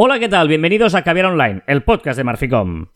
Hola, ¿qué tal? Bienvenidos a Caviar Online, el podcast de Marficom.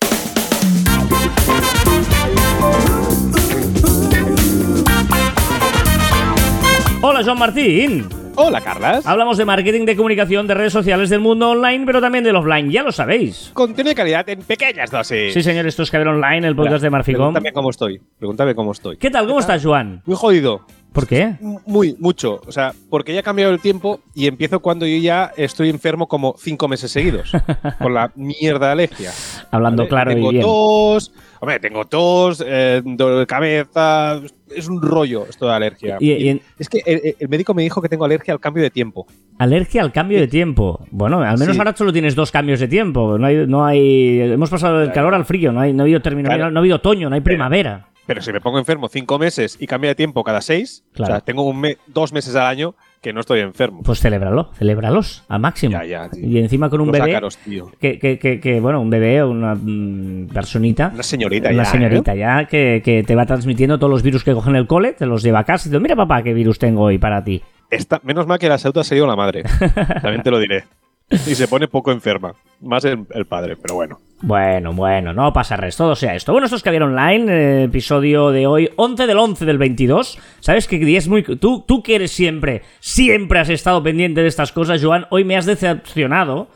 Hola, Joan Martín. Hola, Carlas. Hablamos de marketing, de comunicación, de redes sociales, del mundo online, pero también del offline, ya lo sabéis. Contenido de calidad en pequeñas dosis. Sí, señor, esto es Caviar Online, el podcast de Marficom. Pregúntame cómo estoy. Pregúntame cómo estoy. ¿Qué tal? ¿Cómo estás, Joan? Muy jodido. ¿Por qué? Muy, mucho. O sea, porque ya ha cambiado el tiempo y empiezo cuando yo ya estoy enfermo como cinco meses seguidos. con la mierda de alergia. Hablando ¿Vale? claro y tengo bien. tos. Hombre, tengo tos, eh, dolor de cabeza. Es un rollo esto de alergia. Y- y Es que el, el médico me dijo que tengo alergia al cambio de tiempo. Alergia al cambio de tiempo. Bueno, al menos Sí. ahora solo tienes dos cambios de tiempo. No hay, no hay, hemos pasado del calor al frío. No, hay, no ha habido término, Claro. no ha habido otoño, no hay primavera. Pero si me pongo enfermo cinco meses y cambia de tiempo cada seis, Claro. o sea, tengo un me- dos meses al año que no estoy enfermo. Pues celébralo, celébralos al máximo. Ya, ya, y encima con un Los bebé. ácaros, tío. Que, que, que, que, bueno, un bebé o una mm, personita. Una señorita Una ya, ¿eh? señorita ya que, que te va transmitiendo todos los virus que coge en el cole, te los lleva a casa y te dice, mira papá, qué virus tengo hoy para ti. Está- menos mal que la sauta se dio la madre. También te lo diré. Y se pone poco enferma. Más el, el padre, pero bueno. Bueno, bueno, no pasa res, todo sea esto. Bueno, esto es Caviar Online, eh, episodio de hoy, 11 del 11 del 22. ¿Sabes que día es muy... Tú, tú que eres siempre, siempre has estado pendiente de estas cosas, Joan, hoy me has decepcionado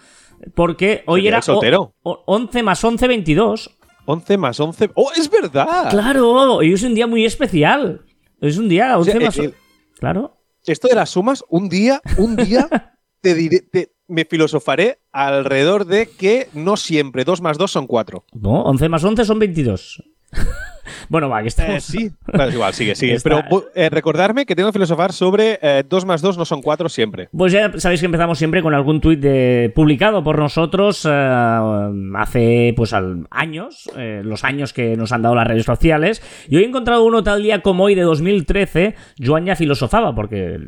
porque hoy era el o- o- 11 más 11, 22. 11 más 11. ¡Oh, es verdad! Claro, hoy es un día muy especial. Es un día 11 sea, más... eh, eh, Claro. Esto de las sumas, un día, un día, te diré, te- me filosofaré alrededor de que no siempre 2 más 2 son 4. No, 11 más 11 son 22. Bueno, va, que estamos... sí. Bueno, es igual, sigue, sigue. Está- Pero eh, recordarme que tengo que filosofar sobre 2 más 2 no son 4 siempre. Pues ya sabéis que empezamos siempre con algún tuit de- publicado por nosotros eh, hace pues al- años, eh, los años que nos han dado las redes sociales. Y hoy he encontrado uno tal día como hoy de 2013. Joan ya filosofaba porque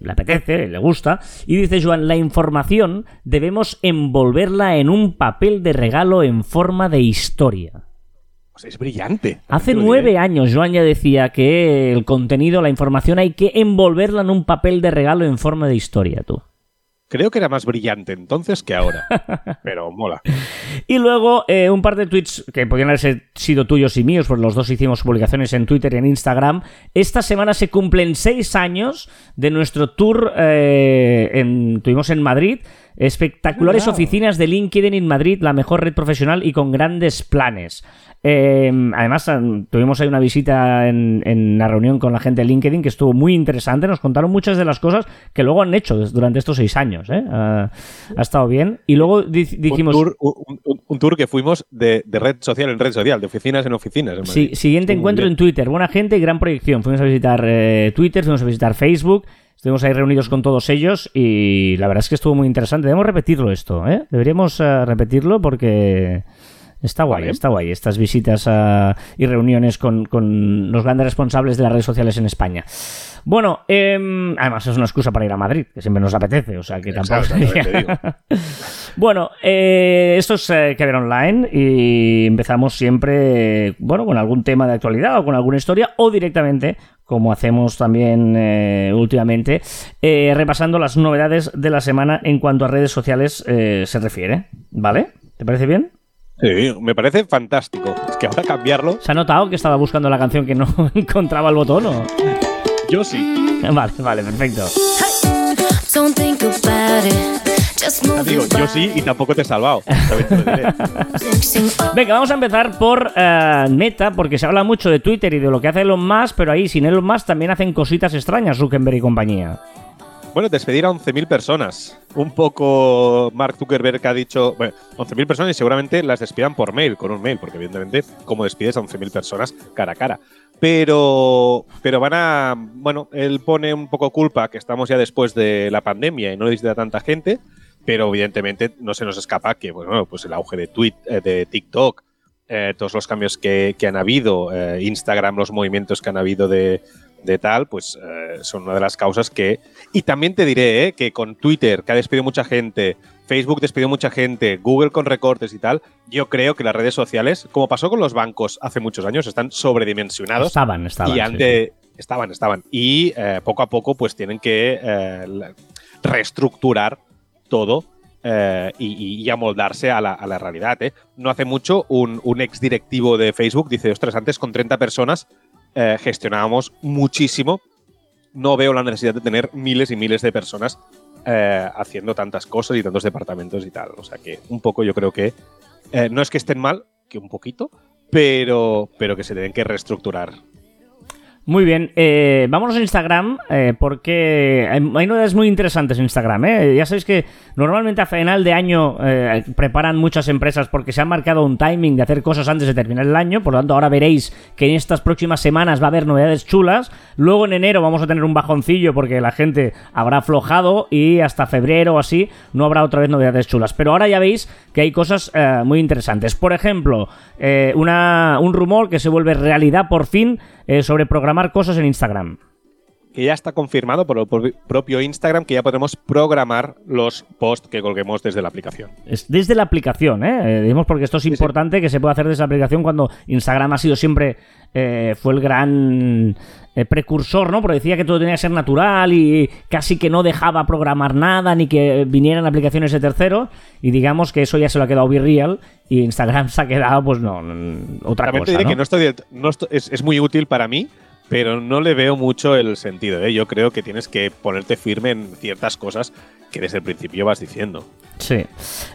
le apetece, le gusta. Y dice Joan, la información debemos envolverla en un papel de regalo en forma de historia. Pues es brillante. Hace nueve diré. años Joan ya decía que el contenido, la información hay que envolverla en un papel de regalo en forma de historia, tú. Creo que era más brillante entonces que ahora. Pero mola. Y luego eh, un par de tweets que podrían haber sido tuyos y míos, porque los dos hicimos publicaciones en Twitter y en Instagram. Esta semana se cumplen seis años de nuestro tour. eh, en, tuvimos en Madrid. Espectaculares Wow. oficinas de LinkedIn en Madrid, la mejor red profesional y con grandes planes. Eh, además, eh, tuvimos ahí una visita en, en una reunión con la gente de LinkedIn que estuvo muy interesante. Nos contaron muchas de las cosas que luego han hecho durante estos seis años. ¿eh? Ah, ha estado bien. Y luego di- dijimos. un, tour, un- un- un tour que fuimos de, de red social en red social, de oficinas en oficinas. en Sí, siguiente encuentro en Twitter. Buena gente y gran proyección. Fuimos a visitar eh, Twitter, fuimos a visitar Facebook. Estuvimos ahí reunidos con todos ellos y la verdad es que estuvo muy interesante. Debemos repetirlo esto, ¿eh? Deberíamos eh, repetirlo porque está guay, Vale. está guay. Estas visitas ah, y reuniones con, con los grandes responsables de las redes sociales en España. Bueno, em, además es una excusa para ir a Madrid, que siempre nos apetece, o sea que tampoco... Bueno, eh, esto es eh, Que Ver Online y empezamos siempre, bueno, con algún tema de actualidad o con alguna historia o directamente, como hacemos también eh, últimamente, eh, repasando las novedades de la semana en cuanto a redes sociales eh, se refiere. ¿Vale? ¿Te parece bien? Sí, me parece fantástico. Es que ahora cambiarlo, ¿Se ha notado que estaba buscando la canción que no encontraba el botón o...? yo sí. Vale, vale, perfecto. Don't think about it. Digo, yo sí y tampoco te he salvado. Te lo diré. Venga, vamos a empezar por eh, Meta, porque se habla mucho de Twitter y de lo que hace Elon Musk, pero ahí sin Elon Musk también hacen cositas extrañas Zuckerberg y compañía. Bueno, despedir a 11.000 personas. Un poco Mark Zuckerberg ha dicho, bueno, 11.000 personas y seguramente las despidan por mail, con un mail, porque evidentemente, ¿cómo despides a 11.000 personas cara a cara? Pero, pero van a, bueno, él pone un poco culpa que estamos ya después de la pandemia y no necesita tanta gente, pero evidentemente no se nos escapa que, bueno, pues el auge de, tweet, eh, de TikTok, eh, todos los cambios que, que han habido, eh, Instagram, los movimientos que han habido de, de tal, pues eh, son una de las causas que... Y también te diré eh, que con Twitter, que ha despedido mucha gente, Facebook despidió mucha gente, Google con recortes y tal, yo creo que las redes sociales, como pasó con los bancos hace muchos años, están sobredimensionados Estaban, estaban. y sí, estaban, estaban. Y poco a poco, pues tienen que reestructurar todo eh, y, amoldarse a la, realidad. ¿eh? No hace mucho un, un ex directivo de Facebook dice, ostras, antes con 30 personas eh, gestionábamos muchísimo. No veo la necesidad de tener miles y miles de personas haciendo tantas cosas y tantos departamentos y tal. O sea que un poco yo creo que no es que estén mal, que un poquito, pero, pero que se tienen que reestructurar. Muy bien, eh, vámonos a Instagram eh, porque hay, novedades muy interesantes en Instagram. ¿eh? Ya sabéis que normalmente a final de año eh, preparan muchas empresas porque se han marcado un timing de hacer cosas antes de terminar el año. Por lo tanto, ahora veréis que en estas próximas semanas va a haber novedades chulas. Luego en enero vamos a tener un bajoncillo porque la gente habrá aflojado y hasta febrero o así no habrá otra vez novedades chulas. Pero ahora ya veis que hay cosas muy interesantes. Por ejemplo, una, un rumor que se vuelve realidad por fin sobre programar cosas en Instagram. que ya está confirmado por el pro- propio Instagram que ya podremos programar los posts que colguemos desde la aplicación. Es desde la aplicación, ¿eh? Eh, Digamos porque esto es sí. importante que se pueda hacer desde la aplicación cuando Instagram ha sido siempre, eh, fue el gran eh, precursor, ¿no? Porque decía que todo tenía que ser natural y casi que no dejaba programar nada ni que vinieran aplicaciones de terceros y digamos que eso ya se lo ha quedado Real y Instagram se ha quedado, pues no, otra También te cosa, diré ¿no? que no estoy, del- no estoy- es, es muy útil para mí, pero no le veo mucho el sentido. ¿eh? Yo creo que tienes que ponerte firme en ciertas cosas que desde el principio vas diciendo. Sí.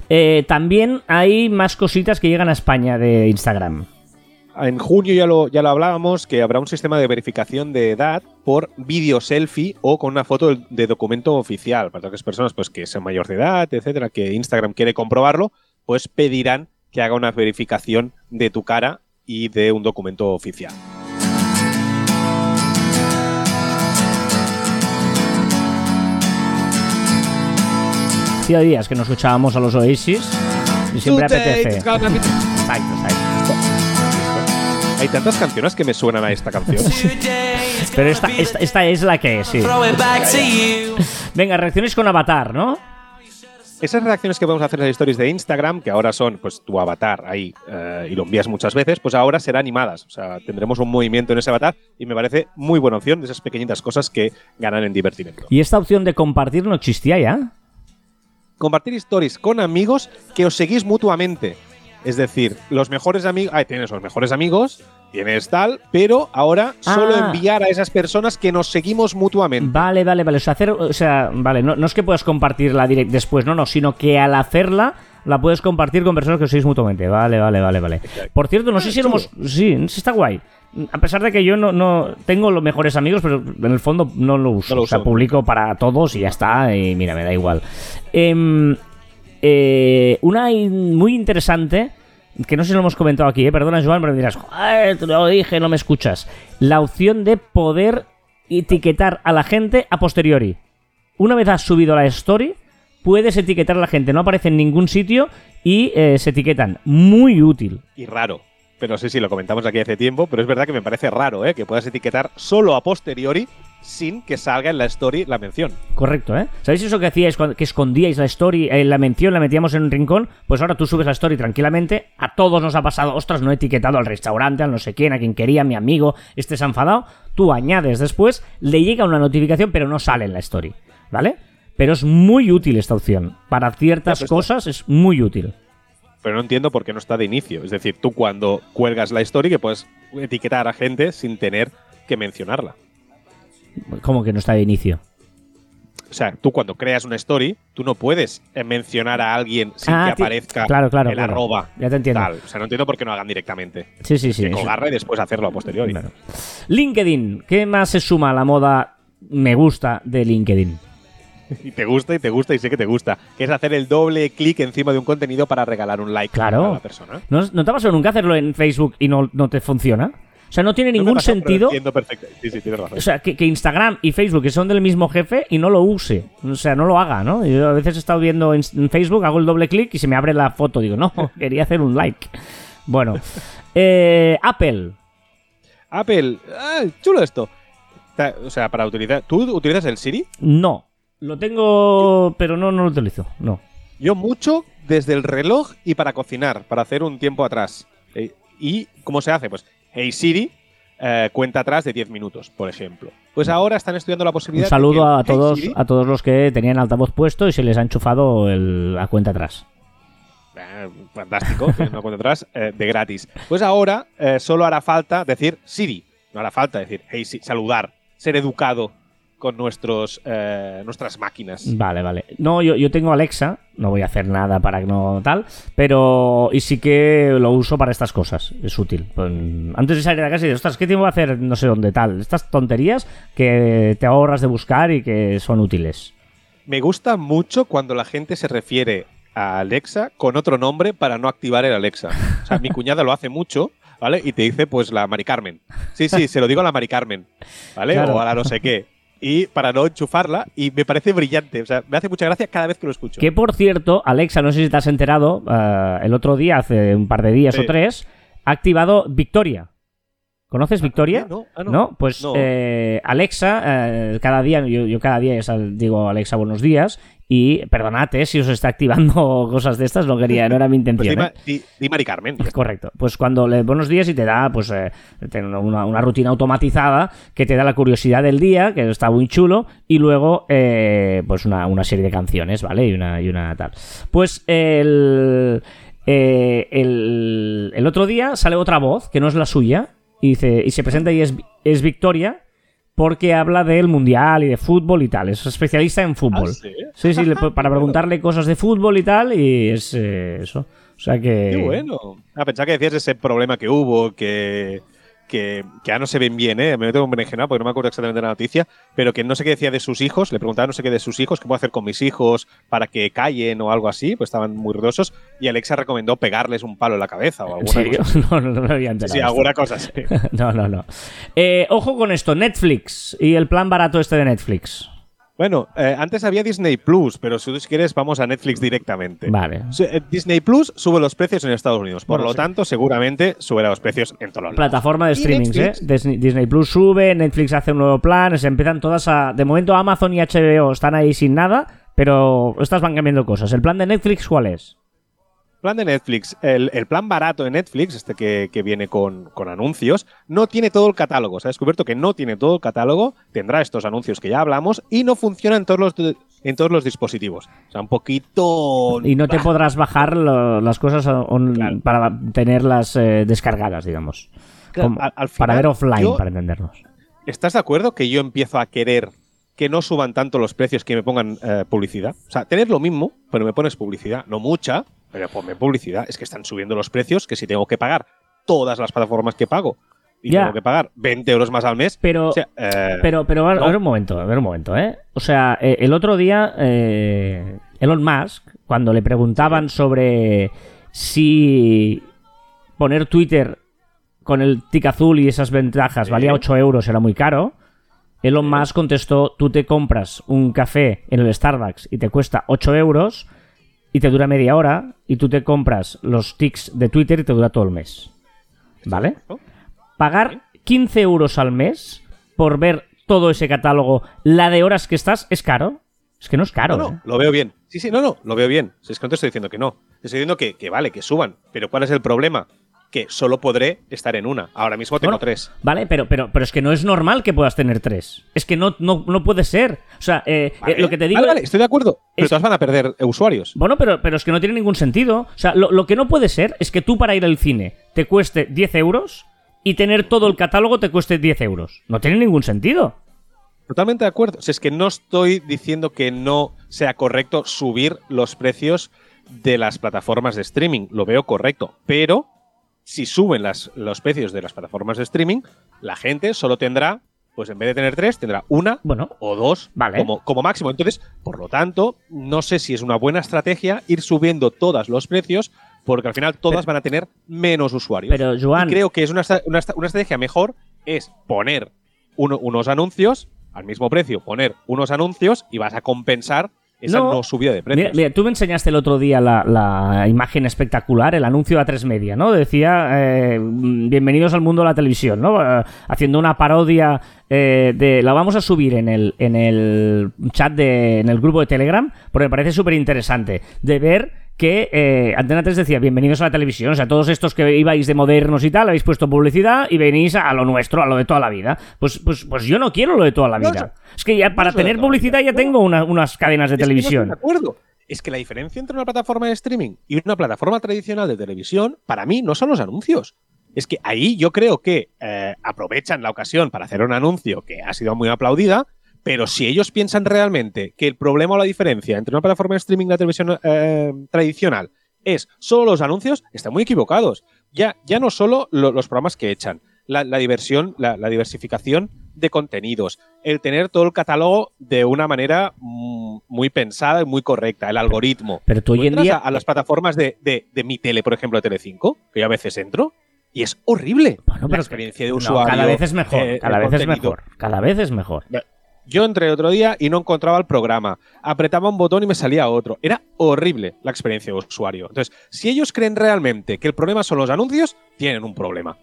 Eh, también hay más cositas que llegan a España de Instagram. En junio ya lo, ya lo hablábamos, que habrá un sistema de verificación de edad por vídeo selfie o con una foto de- documento oficial. Para todas las personas pues, que sean mayor de edad, etcétera, que Instagram quiere comprobarlo, pues pedirán que haga una verificación de tu cara y de un documento oficial. Hacía días que no escuchábamos a los Oasis y siempre apetece. Exacto, exacto. Hay tantas canciones que me suenan a esta canción. Pero esta, esta, esta es la que es, sí. Venga, reacciones con Avatar, ¿no? Esas reacciones que podemos hacer en las stories de Instagram, que ahora son pues tu avatar ahí eh, y lo envías muchas veces, pues ahora serán animadas. O sea, tendremos un movimiento en ese avatar y me parece muy buena opción de esas pequeñitas cosas que ganan en divertimento. Y esta opción de compartir no existía ya. Compartir stories con amigos que os seguís mutuamente. Es decir, los mejores amigos. Ah, tienes los mejores amigos, tienes tal, pero ahora solo Ah. enviar a esas personas que nos seguimos mutuamente. Vale, vale, vale. O sea, hacer, o sea, vale, no, no es que puedas compartirla direct después, no, no, sino que al hacerla la puedes compartir con personas que os seguís mutuamente. Vale, vale, vale, vale. Por cierto, no sé si éramos. Sí está guay. A pesar de que yo no, no tengo los mejores amigos, pero en el fondo no lo uso. No lo o sea, publico para todos y ya está. Y mira, me da igual. Em, eh, una in- muy interesante, que no sé si lo hemos comentado aquí, ¿eh? perdona Joan, pero me dirás, "Joder, te lo dije, no me escuchas. La opción de poder etiquetar a la gente a posteriori. Una vez has subido la story, puedes etiquetar a la gente, no aparece en ningún sitio y eh, se etiquetan. Muy útil. y raro. Pero sí, sí, lo comentamos aquí hace tiempo, pero es verdad que me parece raro, ¿eh? Que puedas etiquetar solo a posteriori sin que salga en la story la mención. Correcto, ¿eh? ¿Sabéis eso que hacíais que escondíais la story, eh, la mención, la metíamos en un rincón? Pues ahora tú subes la story tranquilamente. A todos nos ha pasado, ostras, no he etiquetado al restaurante, al no sé quién, a quien quería, a mi amigo, este se ha enfadado. Tú añades después, le llega una notificación, pero no sale en la story, ¿vale? Pero es muy útil esta opción. Para ciertas esto- cosas es muy útil. Pero no entiendo por qué no está de inicio. Es decir, tú cuando cuelgas la story que puedes etiquetar a gente sin tener que mencionarla. Como que no está de inicio. O sea, tú cuando creas una story, tú no puedes eh, mencionar a alguien sin Ah, que aparezca claro, claro, el claro. arroba. Ya te entiendo. Tal. O sea, no entiendo por qué no hagan directamente. Sí, sí, sí. que colgarla y después hacerlo a posteriori. LinkedIn, ¿qué más se suma a la moda me gusta de LinkedIn? Y te gusta y te gusta y sé que te gusta. Que es hacer el doble clic encima de un contenido para regalar un like Claro. a la persona. ¿No, no te ha pasado nunca hacerlo en Facebook y no, no te funciona? O sea, no tiene No ningún pasa, pero sentido. Sí, sí, tienes razón. O sea, que, que Instagram y Facebook, que son del mismo jefe, y no lo use. O sea, no lo haga, ¿no? Yo a veces he estado viendo en, Facebook, hago el doble clic y se me abre la foto. Digo, no, quería hacer un like. Bueno. Eh, Apple. Apple, ah, chulo esto. O sea, para utilizar. ¿Tú utilizas el Siri? No. Lo tengo, pero no, no lo utilizo. No. Yo mucho desde el reloj y para cocinar, para hacer un tiempo atrás. Eh, ¿Y cómo se hace? Pues, hey Siri, eh, cuenta atrás de 10 minutos, por ejemplo. Pues ahora están estudiando la Un posibilidad. de saludo que a Hey todos, Siri- a todos los que tenían altavoz puesto y se les ha enchufado el- la cuenta atrás. Eh, fantástico, una cuenta atrás eh, de gratis. Pues ahora eh, solo hará falta decir Siri. No hará falta decir hey, sí, saludar, ser educado con nuestros, eh, nuestras máquinas. Vale, vale. No, yo, yo tengo Alexa, no voy a hacer nada para que no tal, pero y sí que lo uso para estas cosas, es útil. Pues, antes de salir de casa y ostras, ¿qué tiempo va a hacer no sé dónde tal? Estas tonterías que te ahorras de buscar y que son útiles. Me gusta mucho cuando la gente se refiere a Alexa con otro nombre para no activar el Alexa. O sea, mi cuñada lo hace mucho, ¿vale? Y te dice, pues, la Mari Carmen. Sí, sí, se lo digo a la Mari Carmen, ¿vale? Claro. O a la no sé qué. Y para no enchufarla, y me parece brillante. O sea, me hace mucha gracia cada vez que lo escucho. Que por cierto, Alexa, no sé si te has enterado, eh, el otro día, hace un par de días Sí. o tres, ha activado Victoria. ¿Conoces Victoria? No, ah, no. Pues No. eh, Alexa, eh, cada día, yo, yo cada día sal- digo Alexa buenos días y perdonad eh, si os está activando cosas de estas, no quería, no era mi Pues intención. di, ¿eh? Di- di Mari Carmen. Correcto. Pues cuando le buenos días y te da pues eh, una, una rutina automatizada que te da la curiosidad del día, que está muy chulo, y luego eh, pues una, una serie de canciones, ¿vale? Y una, y una tal. Pues el, el, el otro día sale otra voz, que no es la suya, y, dice, y se presenta y es, es Victoria. Porque habla del mundial y de fútbol y tal. Es especialista en fútbol. ¿Ah, sí? Sí, sí, para preguntarle cosas de fútbol y tal, y es eh, eso. O sea que. Qué bueno. Ah, pensaba que decías ese problema que hubo, que, que, que ya no se ven bien, ¿eh? Me meto en berenjena porque no me acuerdo exactamente de la noticia, pero que no sé qué decía de sus hijos, le preguntaba no sé qué de sus hijos, qué puedo hacer con mis hijos para que callen o algo así, pues estaban muy ruidosos, y Alexa recomendó pegarles un palo en la cabeza o ¿En alguna serio? cosa. No, no, no había Sí, enterado. sí, de alguna cosa así. No, no, no. Eh, ojo con esto, Netflix y el plan barato este de Netflix. Bueno, eh, antes había Disney Plus, pero si tú quieres vamos a Netflix directamente. Vale. Eh, Disney Plus sube los precios en Estados Unidos, por Bueno, lo sí. tanto, seguramente subirá los precios en todos los lados. Plataforma de Y streamings, ¿eh? Disney Plus sube, Netflix hace un nuevo plan, se empiezan todas a... De momento Amazon y HBO están ahí sin nada, pero estas van cambiando cosas. ¿El plan de Netflix cuál es? Plan de Netflix, el, el plan barato de Netflix, este que, que viene con, con anuncios, no tiene todo el catálogo. Se ha descubierto que no tiene todo el catálogo, tendrá estos anuncios que ya hablamos y no funciona en todos los, de- en todos los dispositivos. O sea, un poquito... Y no te podrás bajar lo- las cosas on- Claro. para tenerlas eh, descargadas, digamos. Claro, Como- al- al para ver offline, yo- para entendernos. ¿Estás de acuerdo que yo empiezo a querer que no suban tanto los precios que me pongan eh, publicidad? O sea, tener lo mismo, pero me pones publicidad, no mucha, pero ponme publicidad. Es que están subiendo los precios que si tengo que pagar todas las plataformas que pago y Ya. tengo que pagar 20 euros más al mes, Pero, o sea, eh, pero, pero, a ver, no. a ver un momento, a ver un momento, ¿eh? O sea, eh, el otro día, eh, Elon Musk, cuando le preguntaban sobre si poner Twitter con el tic azul y esas ventajas valía 8 euros, era muy caro. Elon Musk contestó, tú te compras un café en el Starbucks y te cuesta 8 euros y te dura media hora y tú te compras los tics de Twitter y te dura todo el mes. ¿Vale? Pagar 15 euros al mes por ver todo ese catálogo, la de horas que estás, es caro. Es que no es caro. No, no, ¿eh? lo veo bien. Sí, sí, no, no, lo veo bien. Si es que no te estoy diciendo que no. Te estoy diciendo que, que vale, que suban. Pero ¿cuál es el problema? Que solo podré estar en una. Ahora mismo tengo Bueno, tres. Vale, pero, pero, pero es que no es normal que puedas tener tres. Es que no, no, no puede ser. O sea, eh, Vale, eh, lo que te digo. Vale, vale, estoy de acuerdo. Pero todas van a perder eh, usuarios. Bueno, pero, pero es que no tiene ningún sentido. O sea, lo, lo que no puede ser es que tú para ir al cine te cueste 10 euros y tener todo el catálogo te cueste 10 euros. No tiene ningún sentido. Totalmente de acuerdo. Si es que no estoy diciendo que no sea correcto subir los precios de las plataformas de streaming. Lo veo correcto. Pero si suben las, los precios de las plataformas de streaming, la gente solo tendrá, pues en vez de tener tres, tendrá una Bueno, o dos Vale. como, como máximo. Entonces, por lo tanto, no sé si es una buena estrategia ir subiendo todos los precios, porque al final todas van a tener menos usuarios. pero Joan, Y creo que es una, una una estrategia mejor es poner uno- unos anuncios al mismo precio, poner unos anuncios y vas a compensar esa No. no, subida de. Mira, mira, tú me enseñaste el otro día la, la imagen espectacular, el anuncio de A3 Media, ¿no? Decía, eh, bienvenidos al mundo de la televisión, ¿no? Eh, haciendo una parodia eh, de... La vamos a subir en el, en el chat, de, en el grupo de Telegram, porque me parece súper interesante de ver que eh, Antena 3 decía, bienvenidos a la televisión. O sea, todos estos que ibais de modernos y tal, habéis puesto publicidad y venís a lo nuestro, a lo de toda la vida. Pues, pues, pues yo no quiero lo de toda la No, vida. Es que ya para no, tener publicidad ya tengo una- unas cadenas de Es no televisión. de acuerdo. Es que la diferencia entre una plataforma de streaming y una plataforma tradicional de televisión, para mí, no son los anuncios. Es que ahí yo creo que eh, aprovechan la ocasión para hacer un anuncio que ha sido muy aplaudida, pero si ellos piensan realmente que el problema o la diferencia entre una plataforma de streaming y la televisión eh, tradicional es solo los anuncios, están muy equivocados. Ya, ya no solo lo- los programas que echan, la, la diversión, la, la diversificación de contenidos, el tener todo el catálogo de una manera mm, muy pensada y muy correcta, el algoritmo. Pero tú hoy en día... a, a las plataformas de, de, de mi tele, por ejemplo, de Telecinco, que yo a veces entro, y es horrible Bueno, la pero experiencia de no, usuario. cada vez es mejor, eh, cada vez es mejor, cada vez es mejor. Yo entré otro día y no encontraba el programa. Apretaba un botón y me salía otro. Era horrible la experiencia de usuario. Entonces, si ellos creen realmente que el problema son los anuncios, tienen un problema.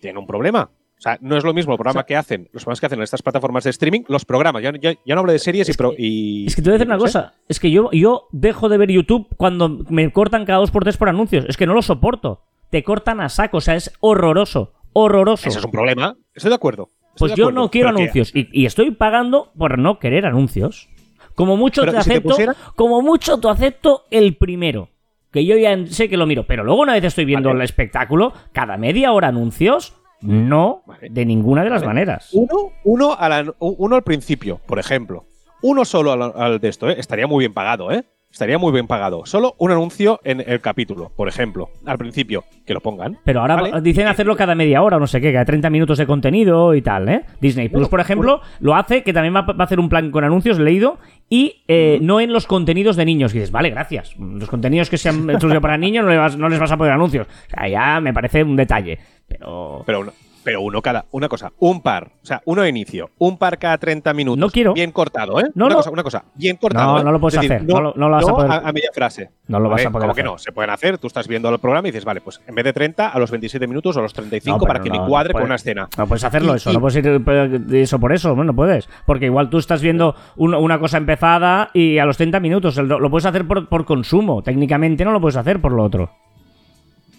Tienen un problema. O sea, no es lo mismo el programa O sea- que hacen, los programas que hacen en estas plataformas de streaming, los programas. Ya, ya- ya no hablo de series y, Es que- y- Es que te voy a decir una no sé. cosa. Es que yo, yo dejo de ver YouTube cuando me cortan cada dos por tres por anuncios. Es que no lo soporto. Te cortan a saco. O sea, es horroroso. Horroroso. Eso es un problema. Estoy de acuerdo. Pues yo acuerdo, no quiero anuncios. Y, y estoy pagando por no querer anuncios. Como mucho te ¿y si te acepto. Como mucho te acepto el primero. Que yo ya sé que lo miro. Pero luego, una vez estoy viendo Vale. el espectáculo, cada media hora anuncios. No, Vale. de ninguna de las Vale. maneras. Uno, uno, a la- uno al principio, por ejemplo. Uno solo al, al de esto, ¿eh? Estaría muy bien pagado, ¿eh? Estaría muy bien pagado. Solo un anuncio en el capítulo, por ejemplo. Al principio, que lo pongan. Pero ahora Vale. dicen hacerlo cada media hora, o no sé qué, cada 30 minutos de contenido y tal, ¿eh? Disney Plus, por ejemplo, lo hace, que también va, a hacer un plan con anuncios, leído, y eh, no en los contenidos de niños. Y dices, vale, gracias. Los contenidos que sean exclusivos para niños no, le vas- no les vas a poner anuncios. O sea, ya me parece un detalle. Pero... Pero pero uno cada. Una cosa, un par. O sea, uno de inicio. Un par cada 30 minutos. No quiero. Bien cortado, ¿eh? No, una no. cosa, una cosa. Bien cortado. No, ¿eh? no lo puedes decir, hacer, no lo- no lo vas a poder- A, media frase. No lo vas a poder ¿cómo hacer. que no? Se pueden hacer. Tú estás viendo el programa y dices, vale, pues en vez de 30, a los 27 minutos o a los 35 No, para que me cuadre con una escena. No puedes hacerlo Y- eso, y- no puedes ir de eso por eso, no, no puedes. Porque igual tú estás viendo un- una cosa empezada y a los 30 minutos lo puedes hacer por, por consumo. Técnicamente no lo puedes hacer por lo otro.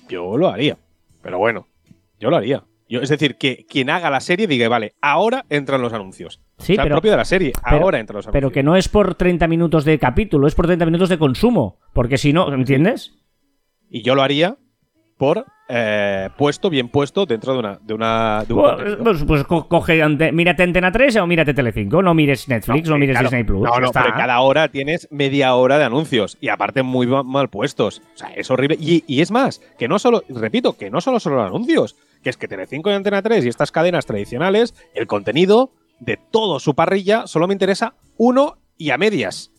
Yo lo haría. Pero bueno, yo lo haría. Yo, es decir, que quien haga la serie diga, vale, ahora entran los anuncios. Sí, o sea, pero- propio de la serie, pero- ahora entran los anuncios. Pero que no es por 30 minutos de capítulo, es por 30 minutos de consumo. Porque si no, ¿entiendes? Y yo lo haría por eh, puesto, bien puesto, dentro de una. De una de un Pues, pues- pues co- coge, ante- mírate Antena 3 o mírate Telecinco. No mires Netflix, no, eh, mires claro. Disney Plus. No, no, está. pero cada hora tienes media hora de anuncios y aparte muy ma- mal puestos. O sea, es horrible. Y, y es más, que no solo, repito, que no solo son los anuncios, que es que Telecinco y Antena 3 y estas cadenas tradicionales, el contenido de todo su parrilla solo me interesa uno y a medias.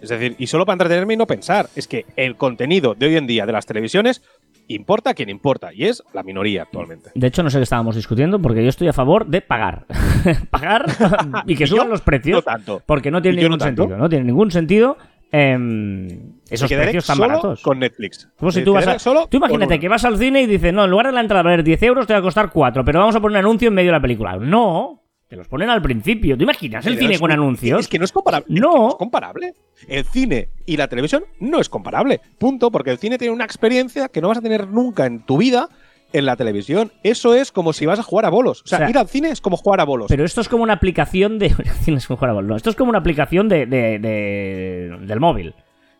Es decir, y solo para entretenerme y no pensar. Es que el contenido de hoy en día de las televisiones importa a quien importa y es la minoría actualmente. De hecho, no sé qué estábamos discutiendo porque yo estoy a favor de pagar. pagar y que suban los precios. no tanto. Porque no tiene Y ningún no sentido. No tiene ningún sentido em, esos precios tan solo baratos. con Netflix. Como si tú vas a. solo tú imagínate que vas al cine y dices, no, en lugar de la entrada a valer 10 euros te va a costar 4, pero vamos a poner un anuncio en medio de la película. No, te los ponen al principio. ¿Tú imaginas el Pero cine es con anuncios? Es que no es comparable. es que No. es comparable. El cine y la televisión no es comparable. Punto. Porque el cine tiene una experiencia que no vas a tener nunca en tu vida en la televisión. Eso es como si vas a jugar a bolos. O sea, O sea, ir al cine es como jugar a bolos. Pero esto es como una aplicación de. Tienes que jugar a bol, no, esto es como una aplicación de, de- de- del móvil.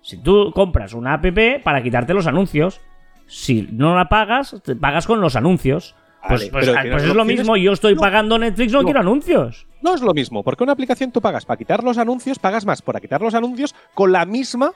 Si tú compras una app para quitarte los anuncios, si no la pagas, te pagas con los anuncios. Pues, pues- pero ah, pues es lo mismo, yo estoy No. pagando Netflix, no, No. quiero anuncios. no es lo mismo. Porque una aplicación tú pagas para quitar los anuncios, pagas más para quitar los anuncios con la misma,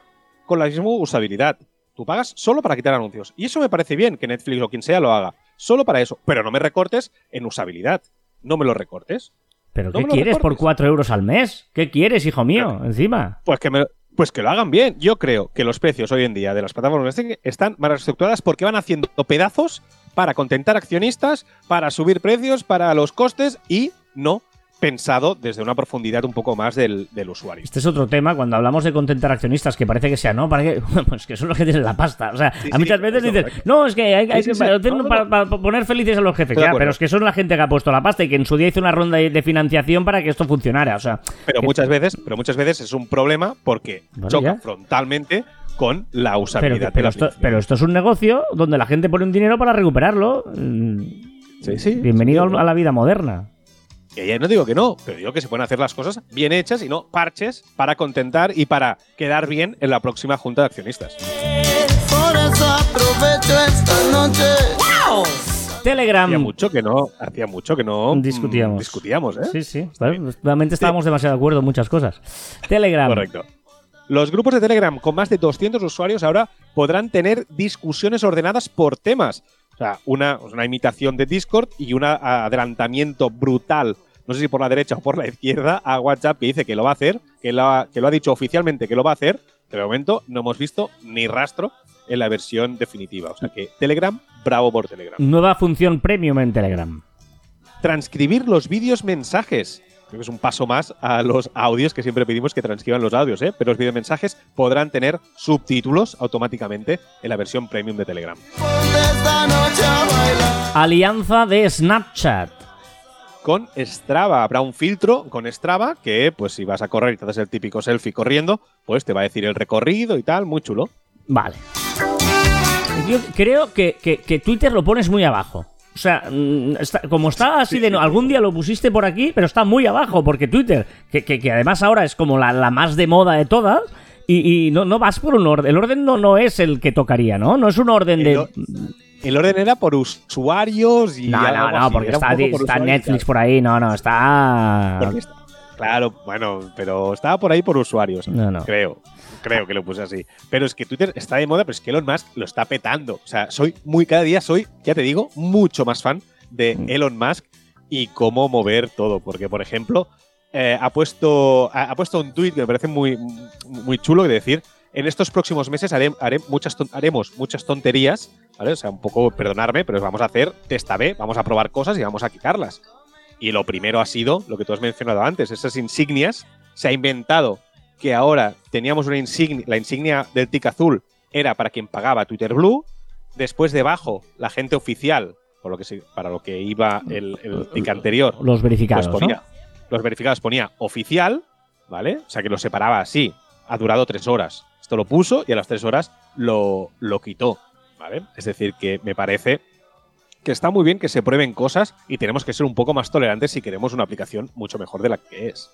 con la misma usabilidad. Tú pagas solo para quitar anuncios. Y eso me parece bien que Netflix o quien sea lo haga. Solo para eso. Pero no me recortes en usabilidad. No me lo recortes. ¿Pero qué quieres por recortes. 4 euros al mes? ¿Qué quieres, hijo mío? Encima. Pues que, me- pues que lo hagan bien. Yo creo que los precios hoy en día de las plataformas están mal estructuradas porque van haciendo pedazos para contentar accionistas, para subir precios, para los costes y no pensado desde una profundidad un poco más del, del usuario. Este es otro tema cuando hablamos de contentar accionistas, que parece que sea, ¿no? Para que, pues que son los que tienen la pasta. O sea, Sí, a sí, muchas veces correcto. no, es que hay, hay Sí, que No, para, para poner felices a los jefes. Ya, pero es que son la gente que ha puesto la pasta y que en su día hizo una ronda de, financiación para que esto funcionara. O sea, Pero que- muchas veces, pero muchas veces es un problema porque Bueno, choca ya. frontalmente con la usabilidad pero de esto, pero esto es un negocio donde la gente pone un dinero para recuperarlo. Sí, sí. Bienvenido a la vida moderna. Que ya no digo que no, pero digo que se pueden hacer las cosas bien hechas y no parches para contentar y para quedar bien en la próxima junta de accionistas. Por eso aprovecho esta noche. Telegram. Hacía mucho que no, hacía mucho que no mm, Discutíamos. discutíamos, ¿eh? Sí, sí. Realmente estábamos demasiado de acuerdo en muchas cosas. Telegram. Correcto. Los grupos de Telegram con más de 200 usuarios ahora podrán tener discusiones ordenadas por temas. O sea, una, una imitación de Discord y un adelantamiento brutal, no sé si por la derecha o por la izquierda, a WhatsApp que dice que lo va a hacer, que lo ha, que lo ha dicho oficialmente que lo va a hacer, pero de momento no hemos visto ni rastro en la versión definitiva. O sea que Telegram, bravo por Telegram. Nueva función premium en Telegram. transcribir los vídeos mensajes. Creo que es un paso más a los audios que siempre pedimos que transcriban los audios, ¿eh? Pero los videomensajes podrán tener subtítulos automáticamente en la versión premium de Telegram. Ponte esta noche a bailar. Alianza de Snapchat. Con Strava habrá un filtro con Strava que, pues si vas a correr y te haces el típico selfie corriendo, pues te va a decir el recorrido y tal, muy chulo. Vale. Yo creo que, que- que Twitter lo pones muy abajo. O sea, mm, está- como está así de... no- Algún día lo pusiste por aquí, pero está muy abajo, porque Twitter, que, que- que además ahora es como la, la más de moda de todas, y, y no, no vas por un orden. El orden no, no es el que tocaría, ¿no? No es un orden El, de... el orden era por usuarios y No, no, no, así, porque está, por está Netflix por ahí, no, no, está... Claro, bueno, pero estaba por ahí por usuarios. No, no. Creo. Creo que lo puse así. Pero es que Twitter está de moda, pero es que Elon Musk lo está petando. O sea, soy muy, cada día soy, ya te digo, mucho más fan de Mm. Elon Musk y cómo mover todo. Porque, por ejemplo, eh, ha, puesto, ha, ha puesto un tweet que me parece muy, muy chulo de decir. En estos próximos meses haré, haré muchas haremos muchas tonterías, ¿vale? O sea, un poco perdonarme, pero vamos a hacer testa B, vamos a probar cosas y vamos a quitarlas. Y lo primero ha sido lo que tú has mencionado antes, esas insignias. Se ha inventado que ahora teníamos una insignia, la insignia del tic azul era para quien pagaba Twitter Blue. Después debajo, la gente oficial, por lo que se- para lo que iba el, el tic anterior, Los verificados, pues ponía, ¿no? los verificados ponía oficial, ¿vale? O sea que lo separaba así. Ha durado tres horas. Esto lo puso y a las tres horas lo, lo quitó, ¿vale? Es decir, que me parece que está muy bien que se prueben cosas y tenemos que ser un poco más tolerantes si queremos una aplicación mucho mejor de la que es.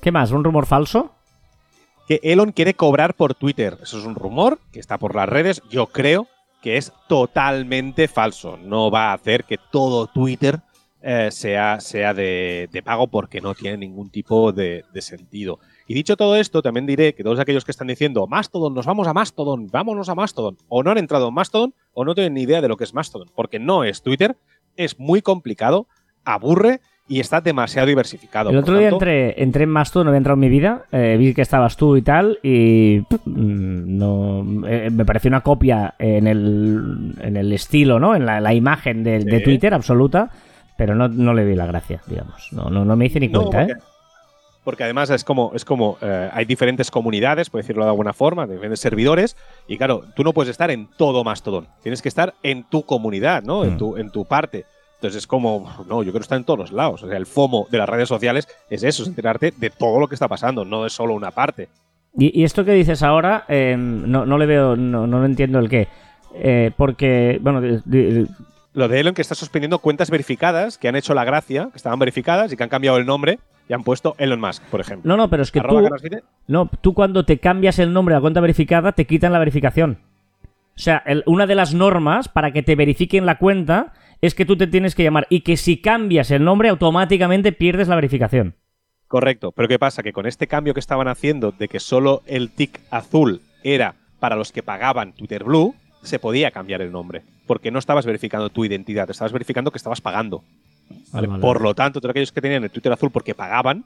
¿Qué más? ¿Un rumor falso? Que Elon quiere cobrar por Twitter. Eso es un rumor que está por las redes. Yo creo que es totalmente falso. No va a hacer que todo Twitter eh, sea, sea de, de pago porque no tiene ningún tipo de, de sentido. Y dicho todo esto, también diré que todos aquellos que están diciendo Mastodon, nos vamos a Mastodon, vámonos a Mastodon, o no han entrado en Mastodon o no tienen ni idea de lo que es Mastodon, porque no es Twitter, es muy complicado, aburre y está demasiado diversificado. El Por otro día tanto, entré, entré en Mastodon, no había entrado en mi vida, eh, vi que estabas tú y tal, y mm, no eh, me pareció una copia en el, en el estilo, ¿no? En la, la imagen de. Twitter absoluta, pero no, no le vi la gracia, digamos. No, no, no me hice ni cuenta, ¿eh? porque además es como, es como eh, hay diferentes comunidades, por decirlo de alguna forma, diferentes servidores, y claro, tú no puedes estar en todo Mastodon. Tienes que estar en tu comunidad, ¿no? En, Mm. tu, en tu parte. Entonces es como, no, yo quiero estar en todos los lados. O sea, el FOMO de las redes sociales es eso, es enterarte de todo lo que está pasando, no de solo una parte. Y, y esto que dices ahora, eh, no, no le veo, no, no entiendo el qué. Eh, porque, bueno, di- Lo de Elon que está suspendiendo cuentas verificadas que han hecho la gracia, que estaban verificadas y que han cambiado el nombre y han puesto Elon Musk, por ejemplo. no, no, pero es que Arroba tú, Carlos No, tú cuando te cambias el nombre a la cuenta verificada, te quitan la verificación. O sea, el- una de las normas para que te verifiquen la cuenta es que tú te tienes que llamar y que si cambias el nombre automáticamente pierdes la verificación. Correcto, pero ¿qué pasa? Que con este cambio que estaban haciendo de que solo el tic azul era para los que pagaban Twitter Blue, se podía cambiar el nombre, porque no estabas verificando tu identidad, estabas verificando que estabas pagando. ¿Vale? Vale, Por lo tanto, todos aquellos que tenían el Twitter azul porque pagaban,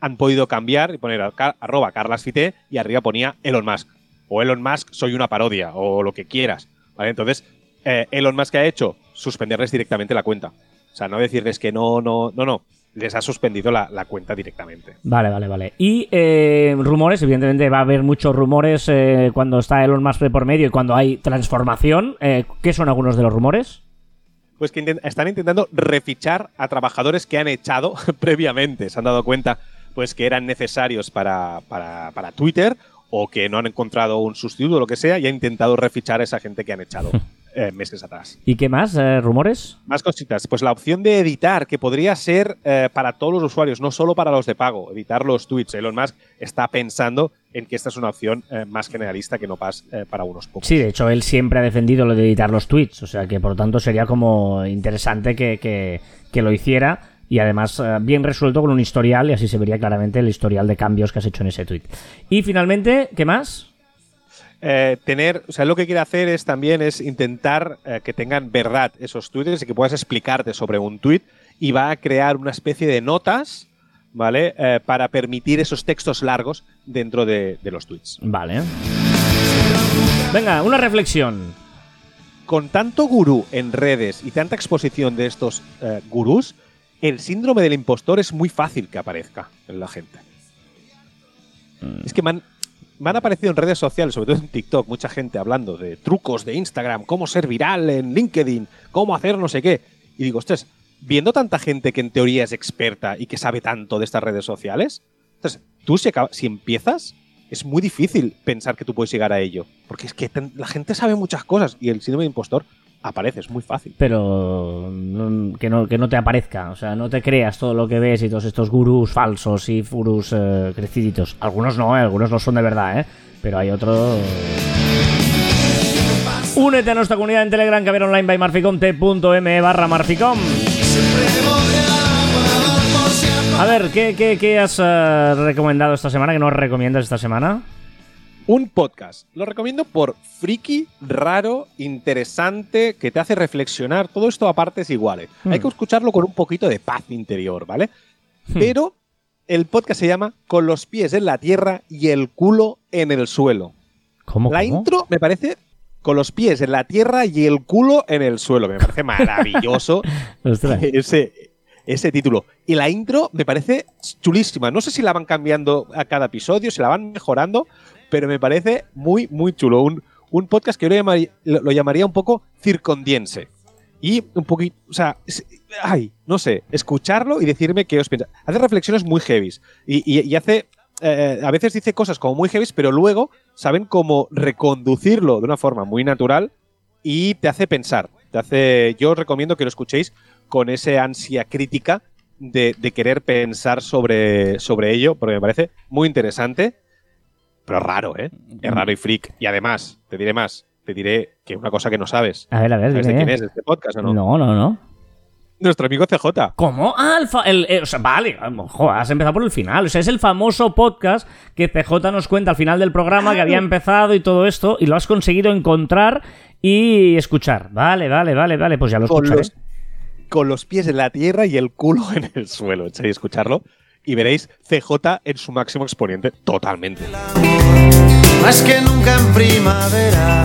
han podido cambiar y poner arroba carlasfite y arriba ponía Elon Musk. O Elon Musk soy una parodia, o lo que quieras. ¿vale? Entonces, eh, Elon Musk ¿qué ha hecho? Suspenderles directamente la cuenta. O sea, no decirles que no, no, no, no. Les ha suspendido la, la cuenta directamente. Vale, vale, vale. Y eh, rumores, evidentemente va a haber muchos rumores eh, cuando está Elon Musk por medio y cuando hay transformación. Eh, ¿Qué son algunos de los rumores? Pues que están intentando refichar a trabajadores que han echado previamente. Se han dado cuenta pues que eran necesarios para, para, para Twitter o que no han encontrado un sustituto o lo que sea y ha intentado refichar a esa gente que han echado eh, meses atrás. ¿Y qué más? eh, ¿Rumores? Más cositas. Pues la opción de editar, que podría ser eh, para todos los usuarios, no solo para los de pago, editar los tweets. Elon Musk está pensando en que esta es una opción más generalista que no pas, eh, para unos pocos. Sí, de hecho, él siempre ha defendido lo de editar los tweets. O sea que por lo tanto sería como interesante que, que- que lo hiciera. Y además, bien resuelto con un historial, y así se vería claramente el historial de cambios que has hecho en ese tweet. Y finalmente, ¿qué más? Eh, tener, o sea, lo que quiere hacer es también es intentar eh, que tengan verdad esos tweets y que puedas explicarte sobre un tweet y va a crear una especie de notas, ¿vale? Eh, para permitir esos textos largos dentro de, de los tweets. Vale. Venga, una reflexión. Con tanto gurú en redes y tanta exposición de estos gurús, el síndrome del impostor es muy fácil que aparezca en la gente. Es que me han, me han aparecido en redes sociales, sobre todo en TikTok, mucha gente hablando de trucos de Instagram, cómo ser viral en LinkedIn, cómo hacer no sé qué. Y digo, ostras, viendo tanta gente que en teoría es experta y que sabe tanto de estas redes sociales, entonces, tú si, si empiezas, es muy difícil pensar que tú puedes llegar a ello. Porque es que la gente sabe muchas cosas y el síndrome de impostor aparece, es muy fácil. Pero que no, que no te aparezca. O sea, no te creas todo lo que ves y todos estos gurús falsos y gurús eh, creciditos. Algunos no, eh, algunos no son de verdad, ¿eh? Pero hay otros... Únete a nuestra comunidad en Telegram, ver online by marficom.t.m barra marficom. A ver, ¿qué, qué, qué has eh, recomendado esta semana? ¿Qué nos recomiendas esta semana? Un podcast. Lo recomiendo por friki, raro, interesante, que te hace reflexionar. Todo esto a partes iguales. Hmm. Hay que escucharlo con un poquito de paz interior, ¿vale? Pero el podcast se llama Con los pies en la tierra y el culo en el suelo. ¿Cómo? La cómo? intro me parece con los pies en la tierra y el culo en el suelo. Me parece maravilloso ese, ese título. Y la intro me parece chulísima. No sé si la van cambiando a cada episodio, si la van mejorando, pero me parece muy, muy chulo. Un, un podcast que yo lo llamaría, un poco circondiense. Y un poquito, o sea, ay, no sé, escucharlo y decirme qué os piensa. Hace reflexiones muy heavies y, y- hace, eh, a veces dice cosas como muy heavies, pero luego saben cómo reconducirlo de una forma muy natural y te hace pensar. Te hace, yo os recomiendo que lo escuchéis con ese ansia crítica de, de querer pensar sobre, sobre ello, porque me parece muy interesante, pero raro, ¿eh? Es raro y freak. Y además, te diré más, te diré que una cosa que no sabes. A ver, a ver, ¿Sabes de dime. quién es este podcast o no? No, no, no. Nuestro amigo CJ. ¿Cómo? Ah, el, fa- el- eh, o sea, vale, joder, has empezado por el final. O sea, es el famoso podcast que CJ nos cuenta al final del programa que había empezado y todo esto, y lo has conseguido encontrar y escuchar. Vale, vale, vale, vale, pues ya lo Con escucharé. los, con los pies en la tierra y el culo en el suelo. Echáis escucharlo y veréis CJ en su máximo exponente totalmente. Más que nunca en primavera,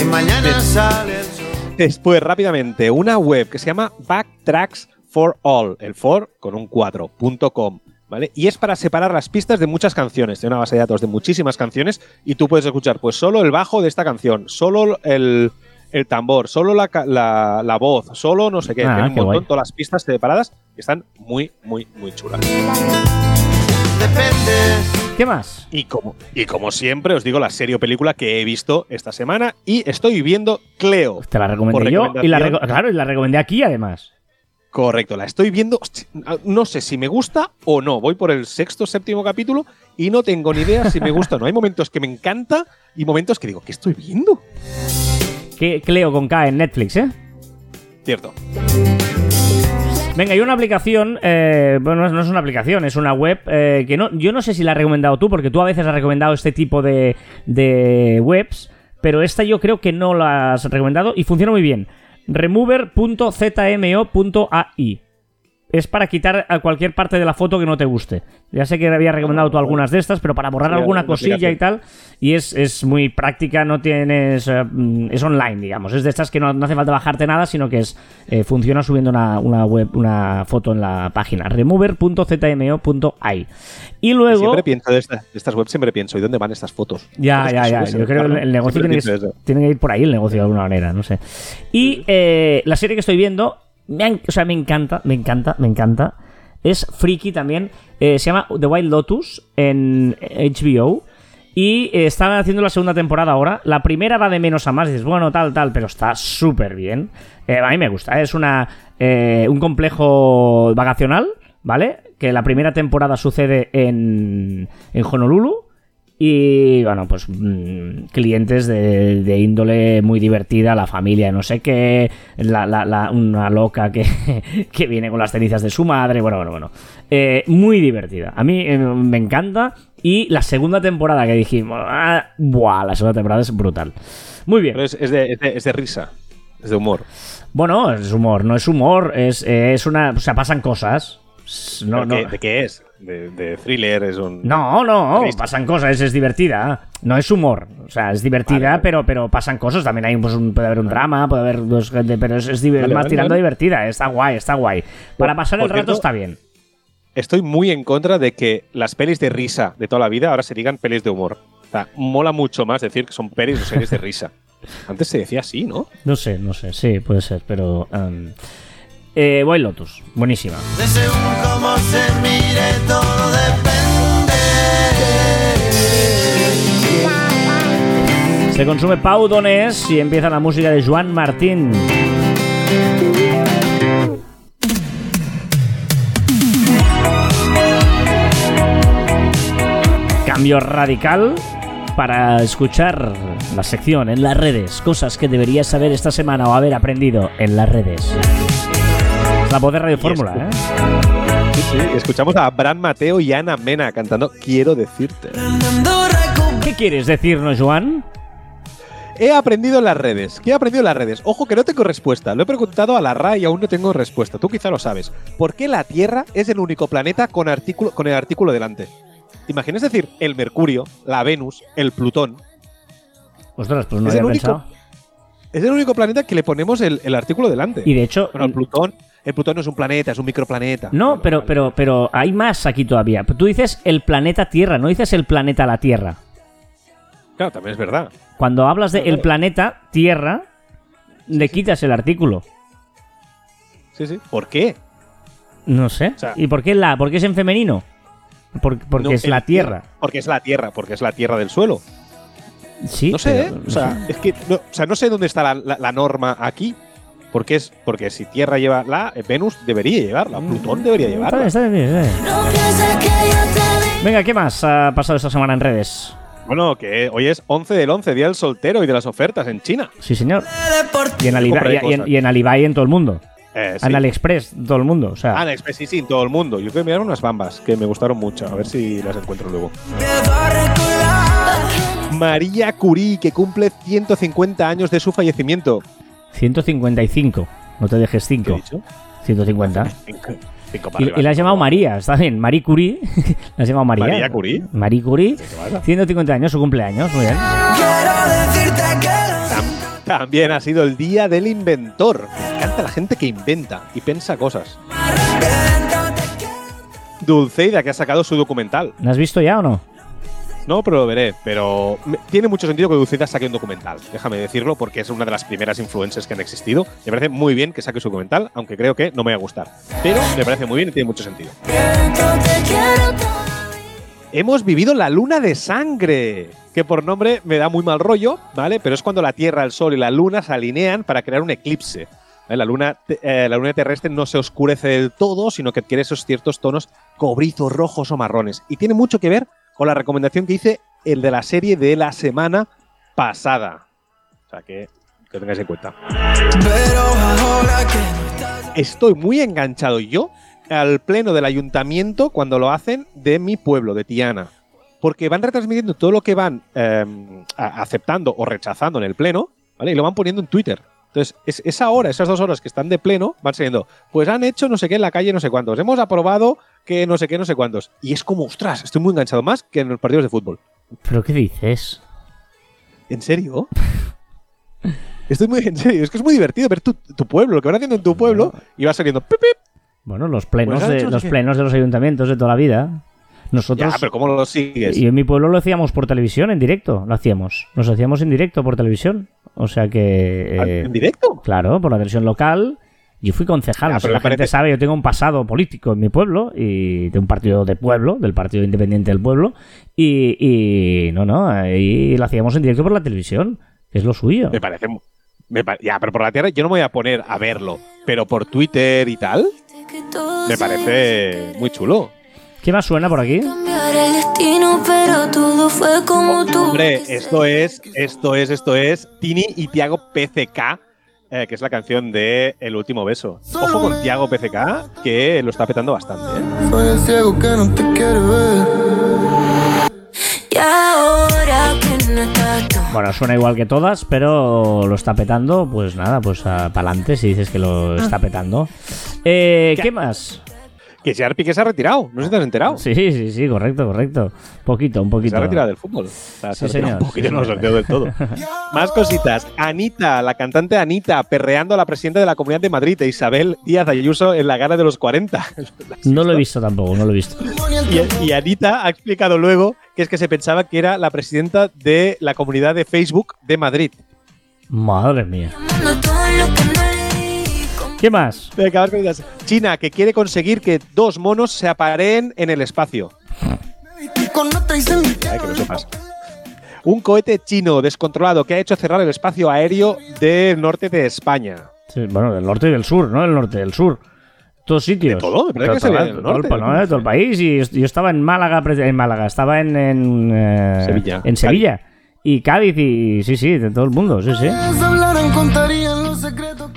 y mañana sale el sol. Después, rápidamente, una web que se llama Backtracks for All, el for con un 4.com, ¿vale? Y es para separar las pistas de muchas canciones, de una base de datos de muchísimas canciones, y tú puedes escuchar pues solo el bajo de esta canción, solo el, el tambor, solo la, la- la voz, solo no sé qué, Ah, tiene un qué montón, guay. todas las pistas separadas, que están muy, muy, muy chulas. Depende. ¿Qué más? Y como, y como siempre, os digo la serie o película que he visto esta semana y estoy viendo Cleo. Te la recomendé yo y la, reco- claro, y la recomendé aquí además. Correcto, la estoy viendo. No sé si me gusta o no. Voy por el sexto, séptimo capítulo y no tengo ni idea si me gusta o no. Hay momentos que me encanta y momentos que digo, ¿qué estoy viendo? Que Cleo con K en Netflix, ¿eh? Cierto. Venga, hay una aplicación, eh, bueno, no es una aplicación, es una web eh, que no, yo no sé si la has recomendado tú, porque tú a veces has recomendado este tipo de, de webs, pero esta yo creo que no la has recomendado y funciona muy bien. Remover.zmo.ai es para quitar a cualquier parte de la foto que no te guste. Ya sé que había recomendado tú algunas de estas, pero para borrar Sí, alguna una cosilla y tal. Y es, es muy práctica, no tienes. eh, mm, es online, digamos. Es de estas que no, no hace falta bajarte nada, sino que es eh, funciona subiendo una, una web, una foto en la página. Remover.zmo.ai. Y luego. Siempre pienso de, esta- de estas webs, siempre pienso, ¿y dónde van estas fotos? Ya, ¿Fotos ya, ya. Yo creo que el, negocio que, tiene que ir por ahí, el negocio de alguna manera, no sé. Y eh, la serie que estoy viendo, me, o sea, me encanta, me encanta, me encanta. Es friki también. eh, se llama The Wild Lotus en HBO. Y eh, están haciendo la segunda temporada ahora. La primera va de menos a más. Dices, bueno, tal, tal, pero está súper bien. Eh, a mí me gusta. Es una, un complejo vacacional, ¿vale? Que la primera temporada sucede en, en Honolulu. Y bueno, pues mm, clientes de, de índole muy divertida, la familia, no sé qué, la, la- la- una loca que, que viene con las cenizas de su madre, bueno, bueno, bueno. Eh, muy divertida. A mí eh, me encanta. Y la segunda temporada que dijimos, ah, buah, la segunda temporada es brutal. Muy bien. Pero es, es de, es de- es de risa, es de humor. Bueno, es humor, no es humor, es, eh, es una. O sea, pasan cosas. No, ¿Pero no. qué- ¿De qué es? De, de thriller, es un. No, no, pasan cosas, es, es divertida. No es humor, o sea, es divertida, Vale. Pero, pero pasan cosas. También hay pues, un- puede haber un drama, puede haber dos gente, pero es, es Vale, más vale, tirando divertida. Está guay, está guay. Para Por- pasar el rato está bien. Estoy muy en contra de que las pelis de risa de toda la vida ahora se digan pelis de humor. O sea, mola mucho más decir que son pelis o series de risa. Antes se decía así, ¿no? No sé, no sé, sí, puede ser, pero. em, eh, White Lotus, buenísima. De según cómo se mire, todo depende. Se consume Pau Donés y empieza la música de Joan Martín. Cambio radical para escuchar la sección en las redes. Cosas que deberías saber esta semana o haber aprendido en las redes. La voz de Radio Fórmula, ¿eh? Sí, sí. Escuchamos a Bran Mateo y Ana Mena cantando Quiero decirte. ¿Qué quieres decirnos, Joan? He aprendido en las redes. ¿Qué he aprendido en las redes? Ojo que no tengo respuesta. Lo he preguntado a la RAI y aún no tengo respuesta. Tú quizá lo sabes. ¿Por qué la Tierra es el único planeta con, artículo, con el artículo delante? ¿Te imaginas decir el Mercurio, la Venus, el Plutón? Ostras, pues no Es había el único- pensado. Es el único planeta que le ponemos el, el artículo delante. Y de hecho, Bueno, el Plutón, el Plutón no es un planeta, es un microplaneta. No, pero, pero, pero hay más aquí todavía. Tú dices el planeta Tierra, no dices el planeta la Tierra. Claro, también es verdad. Cuando hablas de el planeta Tierra, le quitas el artículo. Sí, sí. ¿Por qué? No sé. O sea- ¿Y por qué la? ¿Por qué es en femenino? Por- porque No, es la Tierra. Porque es la Tierra, porque es la Tierra del suelo. Sí. No sé, pero- ¿eh? O sea, es que no, o sea, no sé dónde está la, la- la norma aquí. Porque es porque si Tierra lleva la, eh, Venus debería llevarla, Plutón debería Está bien, llevarla. está bien, está bien. Venga, ¿qué más ha pasado esta semana en redes? Bueno, que hoy es 11 del 11, Día del Soltero y de las ofertas en China. Sí, señor. Y en, Alibaba, y, y en, cosas. y en Alibaba y en todo el mundo. Eh, sí. En AliExpress, todo el mundo. O sea, Ah, en Express, sí, sí, en todo el mundo. Yo quiero mirar unas bambas que me gustaron mucho. A ver si las encuentro luego. María Curie, que cumple 150 años de su fallecimiento. 155. No te dejes ¿Qué he 5. dicho? 150. Cinco, para Y, arriba. y la has llamado María, está bien. Marie Curie. la has llamado María. María Curie. Marie Curie. ¿Qué pasa? 150 años, su cumpleaños. Muy bien. Tam- También ha sido el día del inventor. Me encanta la gente que inventa y piensa cosas. Dulceida, que ha sacado su documental. ¿La has visto ya o no? No, pero lo veré. Pero tiene mucho sentido que Dulceida saque un documental. Déjame decirlo, porque es una de las primeras influencers que han existido. Me parece muy bien que saque su documental, aunque creo que no me va a gustar. Pero me parece muy bien y tiene mucho sentido. Hemos vivido la luna de sangre, que por nombre me da muy mal rollo, ¿vale? Pero es cuando la Tierra, el Sol y la Luna se alinean para crear un eclipse. La, luna, eh, la luna terrestre no se oscurece del todo, sino que adquiere esos ciertos tonos cobrizos, rojos o marrones. Y tiene mucho que ver con la recomendación que hice el de la serie de la semana pasada. O sea que, tengáis en cuenta. Estoy muy enganchado yo al pleno del ayuntamiento cuando lo hacen de mi pueblo, de Tiana. Porque van retransmitiendo todo lo que van a- aceptando o rechazando en el pleno, ¿vale? Y lo van poniendo en Twitter. Entonces, es, esa hora, esas dos horas que están de pleno, van saliendo, pues han hecho no sé qué en la calle, no sé cuántos. Hemos aprobado que no sé qué, no sé cuántos. Y es como, ostras, estoy muy enganchado más que en los partidos de fútbol. ¿Pero qué dices? ¿En serio? Estoy muy en serio. Es que es muy divertido ver tu, tu pueblo, lo que van haciendo en tu pueblo, y va saliendo pip, pip, Bueno, los plenos, Pues de, los plenos de los ayuntamientos de toda la vida. Nosotros. Ya, pero ¿cómo lo sigues? Y en mi pueblo lo hacíamos por televisión, en directo. Lo hacíamos. Nos hacíamos en directo por televisión. O sea que. eh, ¿En directo? Claro, por la versión local. Yo fui concejal, Ya, sé, pero la parece- gente sabe, yo tengo un pasado político en mi pueblo y de un partido de pueblo, del Partido Independiente del Pueblo, y, y no, no, ahí lo hacíamos en directo por la televisión, que es lo suyo. Me parece. mu- me pa- ya, pero por la tierra yo no me voy a poner a verlo. Pero por Twitter y tal, me parece muy chulo. ¿Qué más suena por aquí? El destino, pero todo fue como tú. Hombre, esto es, esto es, esto es Tini y Tiago PCK, eh, que es la canción de El último beso. Ojo con Tiago PCK, que lo está petando bastante. ¿eh? Soy el ciego que no te quiere ver. Y ahora que no estás tú. Bueno, suena igual que todas, pero lo está petando, pues nada, pues para adelante si dices que lo está petando. Eh, ¿Qué más? Que Gerard Piqué se ha retirado, no sé si te has enterado. Sí, sí, sí, correcto, correcto. Poquito, un poquito. Se ha retirado del fútbol. O sea, se Sí, señor. Un poquito, no, se ha retirado del todo. Más cositas. Anita, la cantante Anita, perreando a la presidenta de la Comunidad de Madrid, Isabel Díaz Ayuso, en la gala de los 40. No lo he visto tampoco, no lo he visto. Y, y Anita ha explicado luego que es que se pensaba que era la presidenta de la comunidad de Facebook de Madrid. Madre mía. ¿Qué más? Venga, más cositas. China, que quiere conseguir que dos monos se apareen en el espacio. Ay, que lo sepas. Un cohete chino descontrolado que ha hecho cerrar el espacio aéreo del norte de España. Sí, bueno, del norte y del sur, ¿no? Del norte y del sur. Todos sitios. De todo, parece que Todo- del el norte. pa- no, de todo el país. Y yo estaba en Málaga, en Málaga, estaba en, en, eh, Sevilla. En Sevilla. Y Cádiz y sí, sí, de todo el mundo, sí, sí.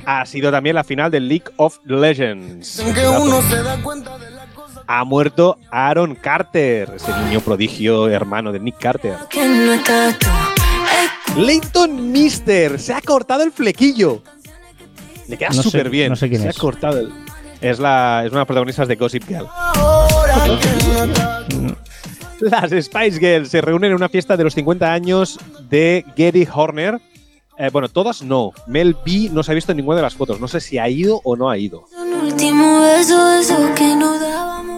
Ha sido también la final del League of Legends. en que uno se da cuenta de las cosas. Ha muerto Aaron Carter, ese niño prodigio hermano de Nick Carter. Leighton Mister se ha cortado el flequillo. Le queda No súper bien. no sé quién se es. ha cortado el. Es, la, es una de las protagonistas de Gossip Girl. Tú. Las Spice Girls se reúnen en una fiesta de los 50 años de Gary Horner. Eh, bueno, todas no. Mel B no se ha visto en ninguna de las fotos. No sé si ha ido o no ha ido.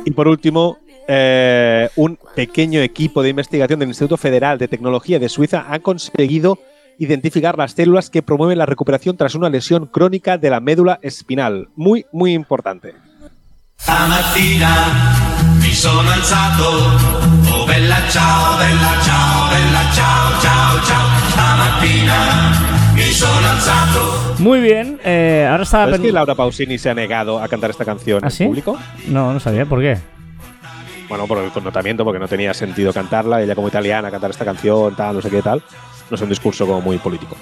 Y por último, eh, un pequeño equipo de investigación del Instituto Federal de Tecnología de Suiza ha conseguido identificar las células que promueven la recuperación tras una lesión crónica de la médula espinal. Muy, muy importante. Oh bella ciao, bella ciao, bella ciao, ciao, ciao. Stamattina. Muy bien, eh, ahora estaba ¿Sabes que Laura Pausini se ha negado a cantar esta canción ¿Ah, en sí? público? No, no sabía por qué. Bueno, por el connotamiento, porque no tenía sentido cantarla. Ella como italiana cantar esta canción, tal, no sé qué tal. No es un discurso como muy político.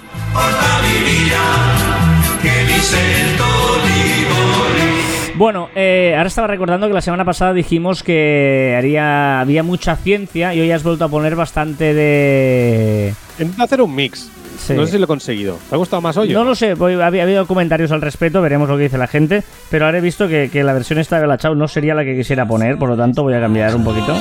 Bueno, eh, ahora estaba recordando que la semana pasada dijimos que haría, había mucha ciencia y hoy has vuelto a poner bastante de... Intenta hacer un mix. Sí. No sé si lo he conseguido. ¿Te ha gustado más hoy? No lo sé, voy- había, ha habido comentarios al respecto, veremos lo que dice la gente, pero ahora he visto que, que la versión esta de la Chao no sería la que quisiera poner, por lo tanto voy a cambiar un poquito.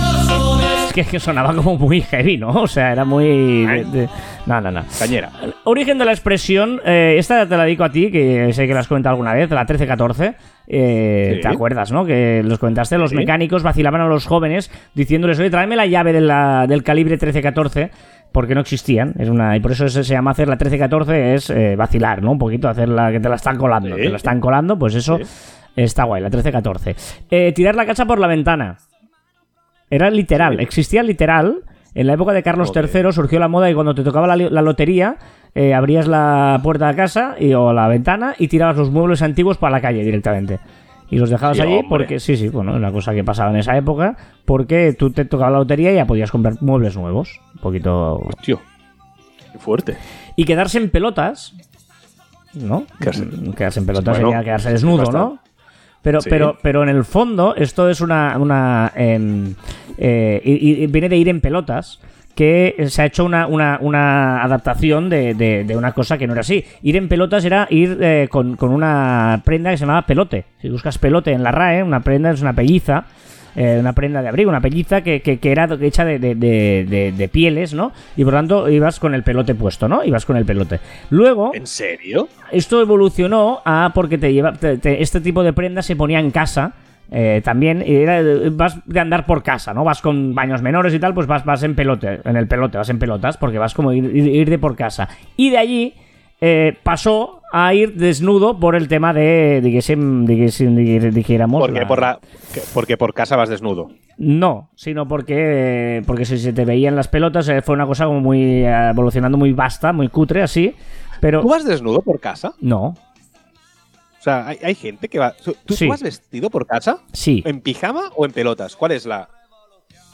Es que, es que sonaba como muy heavy, ¿no? O sea, era muy... de- de- No, no, no. Cañera. Origen de la expresión, eh, esta te la dedico a ti, que sé que la has comentado alguna vez, la 1314. Eh, Sí. ¿Te acuerdas, no? Que los comentaste, los Sí. mecánicos vacilaban a los jóvenes diciéndoles, oye, tráeme la llave de la- del calibre 1314, porque no existían. Es una, y por eso se, se llama hacer la 1314, es eh, vacilar, ¿no? Un poquito, hacerla que te la están colando. Sí. Te la están colando, pues eso Sí. está guay, la 1314. Eh, tirar la cacha por la ventana. Era literal, Sí. existía literal. En la época de Carlos Joder. III surgió la moda y cuando te tocaba la, la lotería, eh, abrías la puerta de casa y, o la ventana y tirabas los muebles antiguos para la calle directamente. Y los dejabas Sí, allí hombre. porque, sí, sí, bueno, una cosa que pasaba en esa época, porque tú te tocaba la lotería y ya podías comprar muebles nuevos. Poquito. Tío. Qué fuerte. Y quedarse en pelotas, ¿no? Quedarse- Quedarse en pelotas Bueno, sería quedarse desnudo, ¿no? Pero, Sí. pero, pero en el fondo, esto es una. una em, eh, viene de ir en pelotas. Que se ha hecho una, una, una adaptación de, de- de una cosa que no era así. Ir en pelotas era ir eh, con, con una prenda que se llamaba pelote. Si buscas pelote en la RAE, una prenda es una pelliza. Eh, una prenda de abrigo, una pelliza que, que- que era hecha de, de- de- pieles, ¿no? Y por tanto ibas con el pelote puesto, ¿no? Ibas con el pelote. Luego, ¿En serio? esto evolucionó a porque te lleva te- te- este tipo de prendas se ponía en casa eh, también era, vas de andar por casa no vas con baños menores y tal pues vas vas en pelote en el pelote vas en pelotas porque vas como ir de por casa y de allí eh, pasó a ir desnudo por el tema de, digue- dijéramos... Porque la- por, la, que- porque por casa vas desnudo. No, sino porque, porque si se te veían las pelotas eh, fue una cosa como muy eh, evolucionando muy vasta, muy cutre así, pero ¿Tú vas desnudo por casa? no, O sea, hay, hay gente que va. ¿Tú, Sí. tú vas vestido por casa? sí, ¿En pijama o en pelotas? ¿Cuál es la.?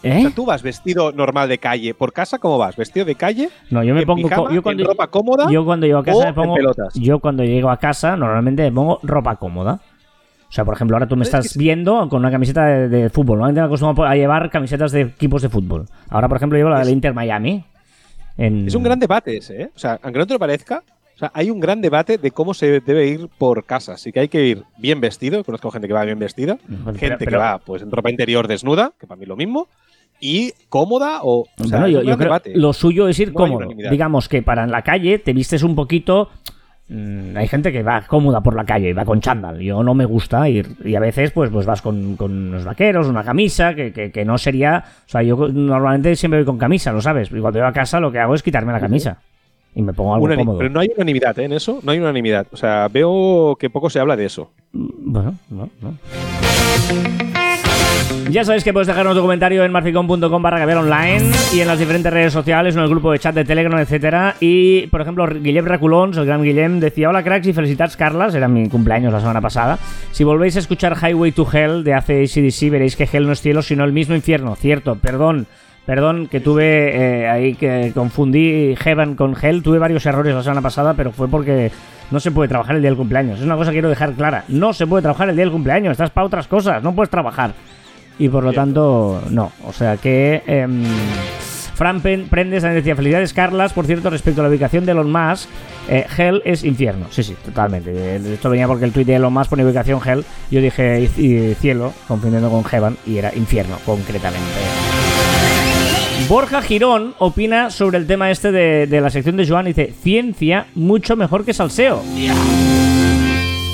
O ¿Eh? sea, ¿tú vas vestido normal de calle por casa? ¿Cómo vas? ¿Vestido de calle? No, yo me ¿En pongo pijama? yo cuando ¿En ropa cómoda? yo cuando llego a o casa me pongo pelotas? yo cuando llego a casa normalmente me pongo ropa cómoda. O sea, por ejemplo, ahora tú me estás es- viendo con una camiseta de, de fútbol. Normalmente me acostumbro a llevar camisetas de equipos de fútbol. Ahora, por ejemplo, llevo la del Inter Miami. En- Es un gran debate ese, ¿eh? O sea, aunque no te lo parezca, o sea, hay un gran debate de cómo se debe ir por casa. Así que hay que ir bien vestido. Conozco gente que va bien vestida. Pero- gente que va pues en ropa interior desnuda, que para mí es lo mismo. Y cómoda o. o sea, Bueno, es yo, un yo gran creo debate. lo suyo es ir No cómodo. Digamos que para en la calle te vistes un poquito. mm, hay gente que va cómoda por la calle y va con chándal. Yo no me gusta ir. Y a veces, pues, pues vas con, con unos vaqueros, una camisa, que, que- que no sería. O sea, yo normalmente siempre voy con camisa, ¿lo sabes? Y cuando voy a casa lo que hago es quitarme la camisa. Y me pongo algo cómodo. Pero no hay unanimidad ¿eh? en eso. No hay unanimidad. O sea, veo que poco se habla de eso. Bueno, no, no. Ya sabéis que puedes dejarnos tu comentario en marficon.com barra caviar online y en las diferentes redes sociales, en el grupo de chat de Telegram, etcétera. Y, por ejemplo, Guillem Raculons, el gran Guillem, decía Hola cracks y felicitats Carlas, era mi cumpleaños la semana pasada. Si volvéis a escuchar Highway to Hell de ACDC veréis que Hell no es cielo, sino el mismo infierno. Cierto, perdón. Perdón, que tuve eh, ahí que confundí Heaven con Hell. Tuve varios errores la semana pasada, pero fue porque no se puede trabajar el día del cumpleaños. Es una cosa que quiero dejar clara. No se puede trabajar el día del cumpleaños. Estás para otras cosas. No puedes trabajar. Y por lo tanto, no. O sea que. em, Fran Prendes también decía: Felicidades, Carlas. Por cierto, respecto a la ubicación de Elon Musk, eh, Hell es infierno. Sí, sí, totalmente. Eh, Esto venía porque el tweet de Elon Musk pone ubicación Hell. Yo dije y- y cielo, confundiendo con Heaven, y era infierno, concretamente. Borja Girón opina sobre el tema este de, de la sección de Joan y dice: Ciencia mucho mejor que salseo.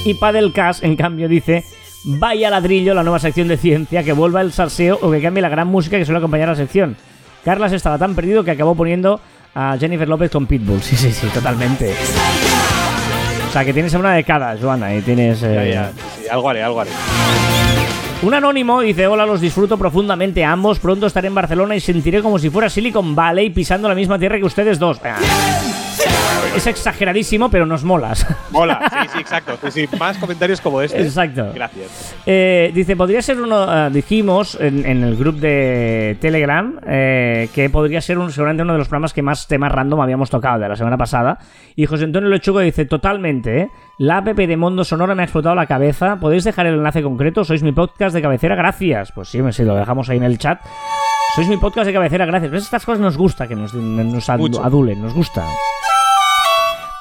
Y Padelcast, en cambio, dice: Vaya ladrillo la nueva sección de ciencia, que vuelva el salseo o que cambie la gran música que suele acompañar a la sección. Carlas estaba tan perdido que acabó poniendo a Jennifer López con Pitbull. Sí, sí, sí, totalmente. O sea, que tienes una de cada, Joana, y tienes. Eh, ya, sí, sí, algo haré, algo haré. un anónimo dice, hola, los disfruto profundamente a ambos, pronto estaré en Barcelona y sentiré como si fuera Silicon Valley pisando la misma tierra que ustedes dos. Ah. Es exageradísimo, pero nos molas. Mola, sí, sí, exacto. Sí, sí, más comentarios como este. Exacto. Gracias. Eh, dice, podría ser uno, eh, dijimos en, en el grupo de Telegram, eh, que podría ser un, seguramente uno de los programas que más temas random habíamos tocado de la semana pasada. Y José Antonio Lechugo dice, totalmente, ¿eh? la app de Mondo Sonora me ha explotado la cabeza. ¿Podéis dejar el enlace concreto? Sois mi podcast de cabecera, gracias. Pues sí, si lo dejamos ahí en el chat. Sois mi podcast de cabecera, gracias. Estas cosas nos gusta que nos, nos adulen, nos gusta.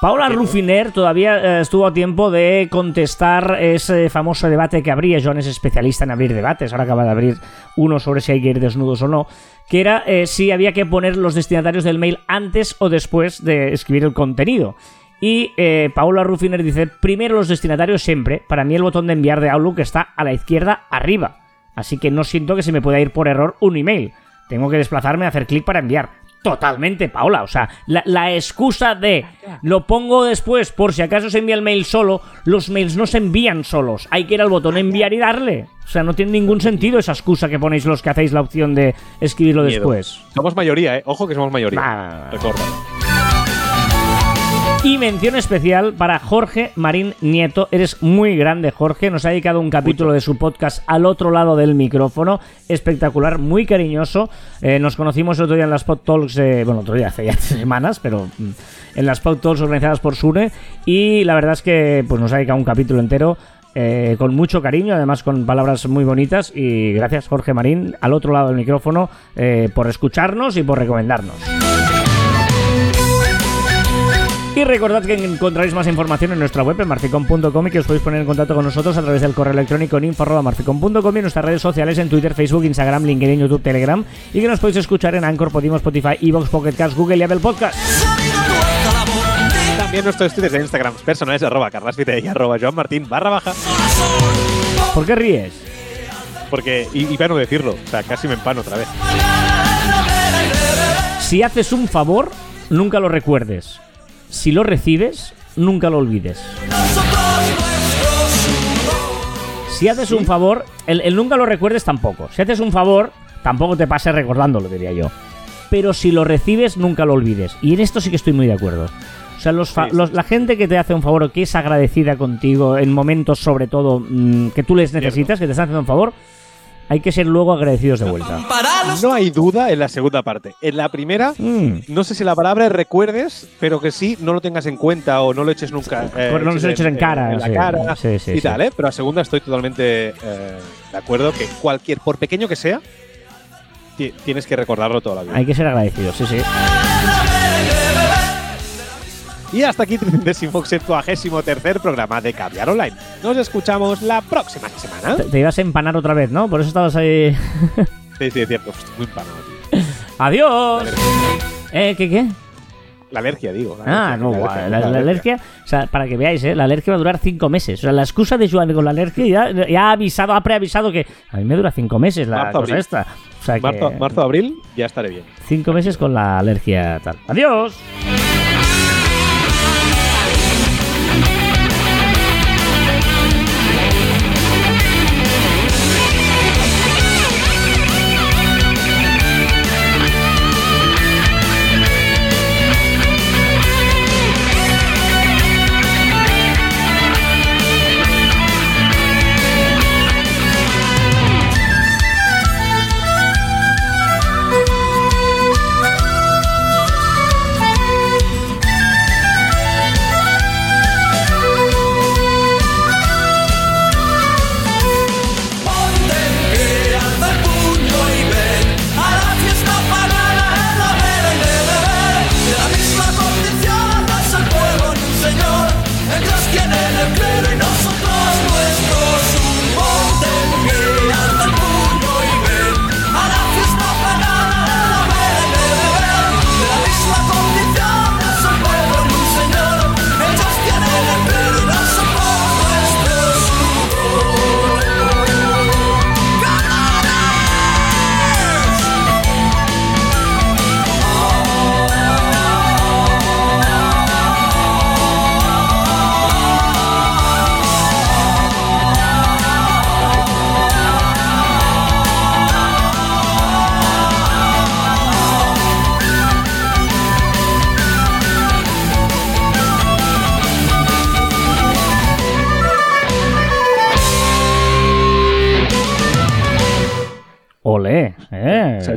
Paula Rufiner todavía eh, estuvo a tiempo de contestar ese famoso debate que abría. Joan es especialista en abrir debates. Ahora acaba de abrir uno sobre si hay que ir desnudos o no. Que era eh, si había que poner los destinatarios del mail antes o después de escribir el contenido. Y eh, Paula Rufiner dice: primero los destinatarios siempre. Para mí el botón de enviar de Outlook está a la izquierda arriba. Así que no siento que se me pueda ir por error un email. Tengo que desplazarme a hacer clic para enviar. Totalmente, Paula. O sea, la, la excusa de lo pongo después por si acaso se envía el mail solo, los mails no se envían solos. Hay que ir al botón enviar y darle. O sea, no tiene ningún sentido esa excusa que ponéis los que hacéis la opción de escribirlo Miedo. después. Somos mayoría, ¿eh? Ojo que somos mayoría. Recuerda. Y mención especial para Jorge Marín Nieto. Eres muy grande, Jorge. Nos ha dedicado un capítulo de su podcast al otro lado del micrófono. Espectacular, muy cariñoso. Eh, nos conocimos el otro día en las Pod Talks, eh, bueno, otro día, hace ya semanas, pero mm, en las Pod Talks organizadas por Sune. Y la verdad es que pues, nos ha dedicado un capítulo entero. eh, con mucho cariño, además con palabras muy bonitas. Y gracias, Jorge Marín, al otro lado del micrófono, eh, por escucharnos y por recomendarnos. Y recordad que encontraréis más información en nuestra web en marficom.com y que os podéis poner en contacto con nosotros a través del correo electrónico en info.marficom.com y en nuestras redes sociales en Twitter, Facebook, Instagram, LinkedIn, YouTube, Telegram y que nos podéis escuchar en Anchor, Podimo, Spotify, Evox, Pocket Cast, Google y Apple Podcast. También nuestros tweets de Instagram personales arroba y arroba Joan Martín barra baja. ¿Por qué ríes? Porque, y, y para no decirlo, o sea, casi me empano otra vez. Si haces un favor, nunca lo recuerdes. Si lo recibes, nunca lo olvides. Si haces un favor, el, el nunca lo recuerdes tampoco. Si haces un favor, tampoco te pases recordándolo, diría yo. Pero si lo recibes, nunca lo olvides. Y en esto sí que estoy muy de acuerdo. O sea, los los- la gente que te hace un favor o que es agradecida contigo en momentos, sobre todo, mm, que tú les necesitas, que te están haciendo un favor, hay que ser luego agradecidos de vuelta. No hay duda en la segunda parte. En la primera, Mm. no sé si la palabra es recuerdes, pero que sí, no lo tengas en cuenta o no lo eches nunca. eh, No lo eches en cara, En la sí. cara Sí, sí, y sí. tal, ¿eh? Pero a segunda estoy totalmente eh, de acuerdo que cualquier, por pequeño que sea, ti- tienes que recordarlo toda la vida. Hay que ser agradecidos, sí, sí. Y hasta aquí 33 tercer programa de Caviar Online. Nos escuchamos la próxima semana. Te, te ibas a empanar otra vez, ¿no? Por eso estabas ahí. Sí, sí, es cierto. Estoy muy empanado, tío. ¡Adiós! ¿Eh? ¿Qué, qué? La alergia, digo. la Ah, alergia, no, la alergia, la, alergia, o sea, para que veáis, ¿eh? la alergia va a durar cinco meses. O sea, la excusa de Joan con la alergia ya, ya ha avisado, ha preavisado que a mí me dura cinco meses la Marzo, cosa abril. esta. O sea, que Marzo, marzo, abril, ya estaré bien. cinco meses con la alergia tal. ¡Adiós!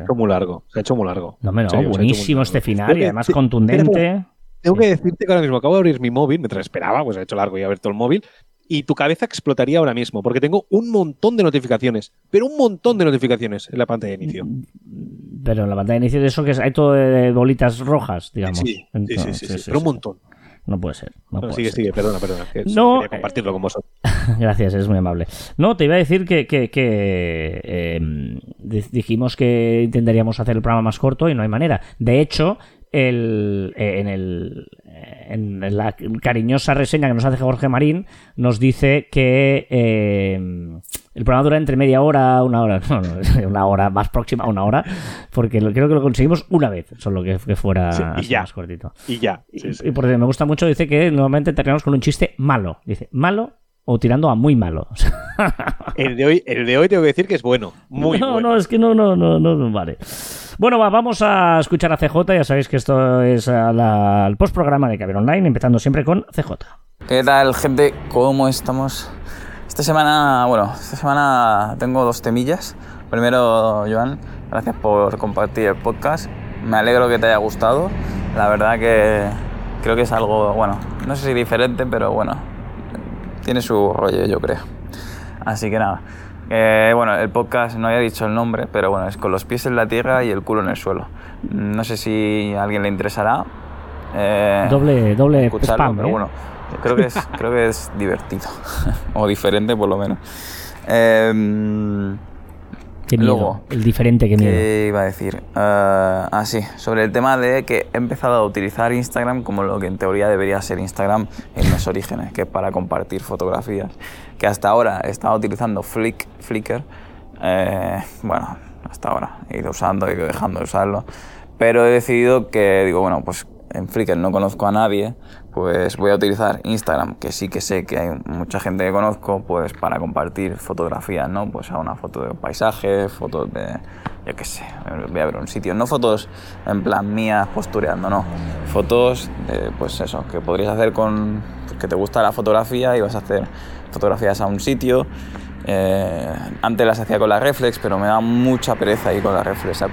Hecho muy largo. Se ha hecho muy largo. No, me no, serio, buenísimo este final y además te- contundente. Tengo que decirte que ahora mismo acabo de abrir mi móvil, mientras esperaba, pues ha hecho largo y he abierto el móvil, y tu cabeza explotaría ahora mismo, porque tengo un montón de notificaciones, pero un montón de notificaciones en la pantalla de inicio. Pero en la pantalla de inicio de eso que es, hay todo de bolitas rojas, digamos. Sí, sí, sí, pero un montón. No puede ser. No puede sigue, ser. sigue, perdona, perdona. que No, quería eh, compartirlo con vosotros. Gracias, es muy amable. No, te iba a decir que, que- que, eh, di- dijimos que intentaríamos hacer el programa más corto y no hay manera. De hecho, el, eh, en, el, eh, en la cariñosa reseña que nos hace Jorge Marín, nos dice que eh, el programa dura entre media hora, una hora, no, no, una hora más próxima a una hora, porque lo- creo que lo conseguimos una vez, solo que, que fuera Sí, y así ya. más cortito. Y ya. Y, sí, y porque me gusta mucho, dice que normalmente terminamos con un chiste malo. Dice, malo o tirando a muy malo. El, de hoy, el de hoy tengo que decir que es bueno. Muy no, bueno. no, es que no, no, no, no, no, vale. Bueno, va, vamos a escuchar a CJ. Ya sabéis que esto es la- el postprograma de Caber Online, empezando siempre con CJ. ¿Qué tal, gente? ¿Cómo estamos? Esta semana, bueno, esta semana tengo dos temillas. Primero, Joan, gracias por compartir el podcast. Me alegro que te haya gustado. La verdad que creo que es algo, bueno, no sé si diferente, pero bueno, tiene su rollo, yo creo. Así que nada. Eh, bueno, el podcast no había dicho el nombre, pero bueno, es con los pies en la tierra y el culo en el suelo. No sé si a alguien le interesará. eh, Doble, doble spam, pero ¿eh? bueno, creo que es, creo que es divertido. o diferente, por lo menos. Eh, Qué miedo. Luego, el diferente, qué miedo. ¿Qué iba a decir? Eh, ah, sí, sobre el tema de que he empezado a utilizar Instagram como lo que en teoría debería ser Instagram en los orígenes, que es para compartir fotografías. Que hasta ahora he estado utilizando Flick, Flickr. eh, bueno, hasta ahora he ido usando, he ido dejando de usarlo. Pero he decidido que, digo, bueno, pues en Flickr no conozco a nadie, pues voy a utilizar Instagram, que sí que sé que hay mucha gente que conozco, pues para compartir fotografías, ¿no? Pues a una foto de paisaje, fotos de, yo qué sé, voy a ver un sitio, no fotos en plan mías postureando, no, fotos, de, pues eso, que podrías hacer con, que te gusta la fotografía y vas a hacer fotografías a un sitio. Eh, antes las hacía con la reflex, pero me da mucha pereza ir con la reflex a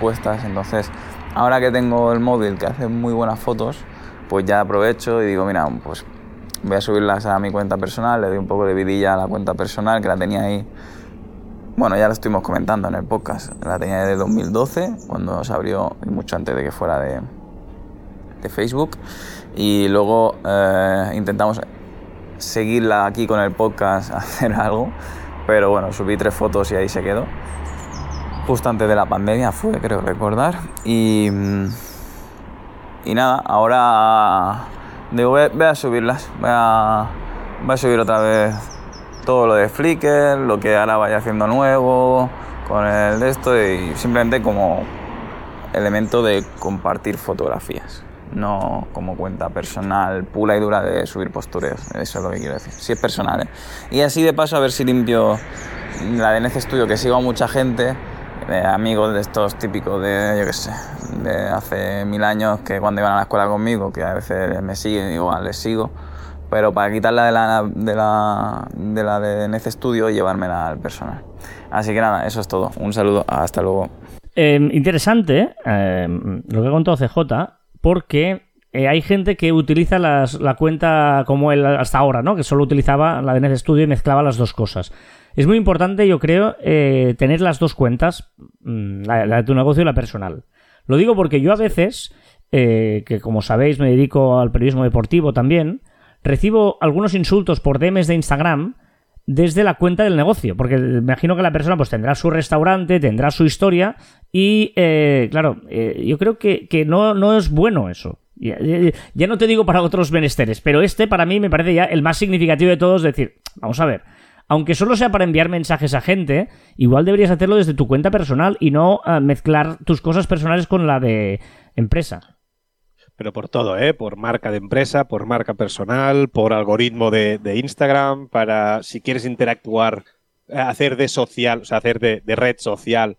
entonces ahora que tengo el móvil que hace muy buenas fotos, pues ya aprovecho y digo, mira, pues voy a subirlas a mi cuenta personal, le doy un poco de vidilla a la cuenta personal que la tenía ahí. Bueno, ya lo estuvimos comentando en el podcast. La tenía desde 2012, cuando se abrió, y mucho antes de que fuera de, de Facebook. Y luego eh, intentamos seguirla aquí con el podcast, hacer algo. Pero bueno, subí tres fotos y ahí se quedó. Justo antes de la pandemia fue, creo recordar. Y, mm, y nada, ahora digo, voy voy a subirlas. Voy a, voy a subir otra vez todo lo de Flickr, lo que ahora vaya haciendo nuevo, con el de esto, y simplemente como elemento de compartir fotografías. No como cuenta personal pura y dura de subir postureos. Eso es lo que quiero decir. Si es personal, ¿eh? Y así de paso a ver si limpio la de Nece Studio, que sigo a mucha gente, de amigos de estos típicos de, yo qué sé, de hace mil años que cuando iban a la escuela conmigo, que a veces me siguen, igual les sigo, pero para quitarla de la de la de, la de Nece Studio y llevármela al personal. Así que nada, eso es todo. Un saludo, hasta luego. Eh, interesante eh, lo que ha contado CJ, porque eh, hay gente que utiliza las- la cuenta como él hasta ahora, ¿no? Que solo utilizaba la de Nece Studio y mezclaba las dos cosas. Es muy importante, yo creo, eh, tener las dos cuentas, mm, la, de tu negocio y la personal. Lo digo porque yo a veces, eh, que como sabéis me dedico al periodismo deportivo también, recibo algunos insultos por DMs de Instagram desde la cuenta del negocio, porque me imagino que la persona pues tendrá su restaurante, tendrá su historia y eh, claro, eh, yo creo que, que no, no es bueno eso. Ya, ya- ya no te digo para otros menesteres, pero este para mí me parece ya el más significativo de todos, decir, vamos a ver, aunque solo sea para enviar mensajes a gente, igual deberías hacerlo desde tu cuenta personal y no ah, mezclar tus cosas personales con la de empresa. Pero por todo, ¿eh? Por marca de empresa, por marca personal, por algoritmo de, de Instagram, para si quieres interactuar, eh, hacer de social, o sea, hacer de, de red social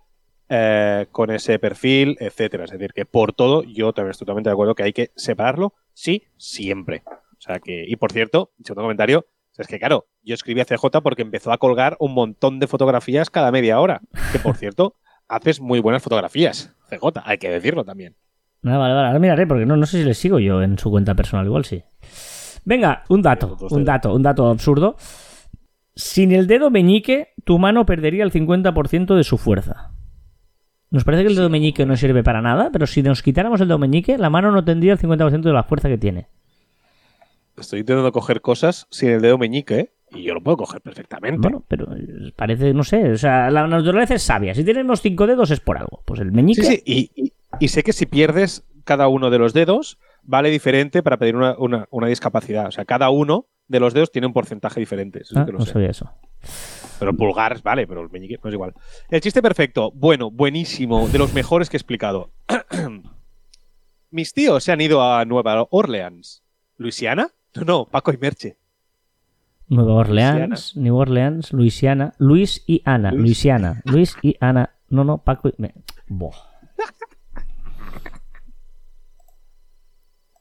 eh, con ese perfil, etcétera. Es decir, que por todo, yo también estoy totalmente de acuerdo que hay que separarlo, sí, siempre. O sea que, y por cierto, segundo comentario, es que claro, yo escribí a CJ porque empezó a colgar un montón de fotografías cada media hora. Que por cierto, haces muy buenas fotografías, CJ, hay que decirlo también. Ah, vale, vale, ahora miraré porque no, no sé si le sigo yo en su cuenta personal, igual sí. Venga, un dato, un dato, un dato absurdo. Sin el dedo meñique, tu mano perdería el 50% de su fuerza. Nos parece que el dedo meñique no sirve para nada, pero si nos quitáramos el dedo meñique, la mano no tendría el 50% de la fuerza que tiene. Estoy intentando coger cosas sin el dedo meñique, ¿eh? Y yo lo puedo coger perfectamente. Bueno, pero eh, parece, no sé, o sea, la naturaleza es sabia. Si tenemos cinco dedos es por algo. Pues el meñique. sí, sí. Y, y- y sé que si pierdes cada uno de los dedos, vale diferente para pedir una, una- una discapacidad. O sea, cada uno de los dedos tiene un porcentaje diferente. Eso Ah, que lo no sé. sabía eso. Pero el pulgar, vale, pero el meñique no es igual. El chiste perfecto, bueno, buenísimo, de los mejores que he explicado. Mis tíos se han ido a Nueva Orleans. ¿Luisiana? No, no, Paco y Merche. Nueva Orleans, New Orleans, Luisiana, Luis y Ana, Luis. Luisiana, Luis y Ana. No, no, Paco y... Buah.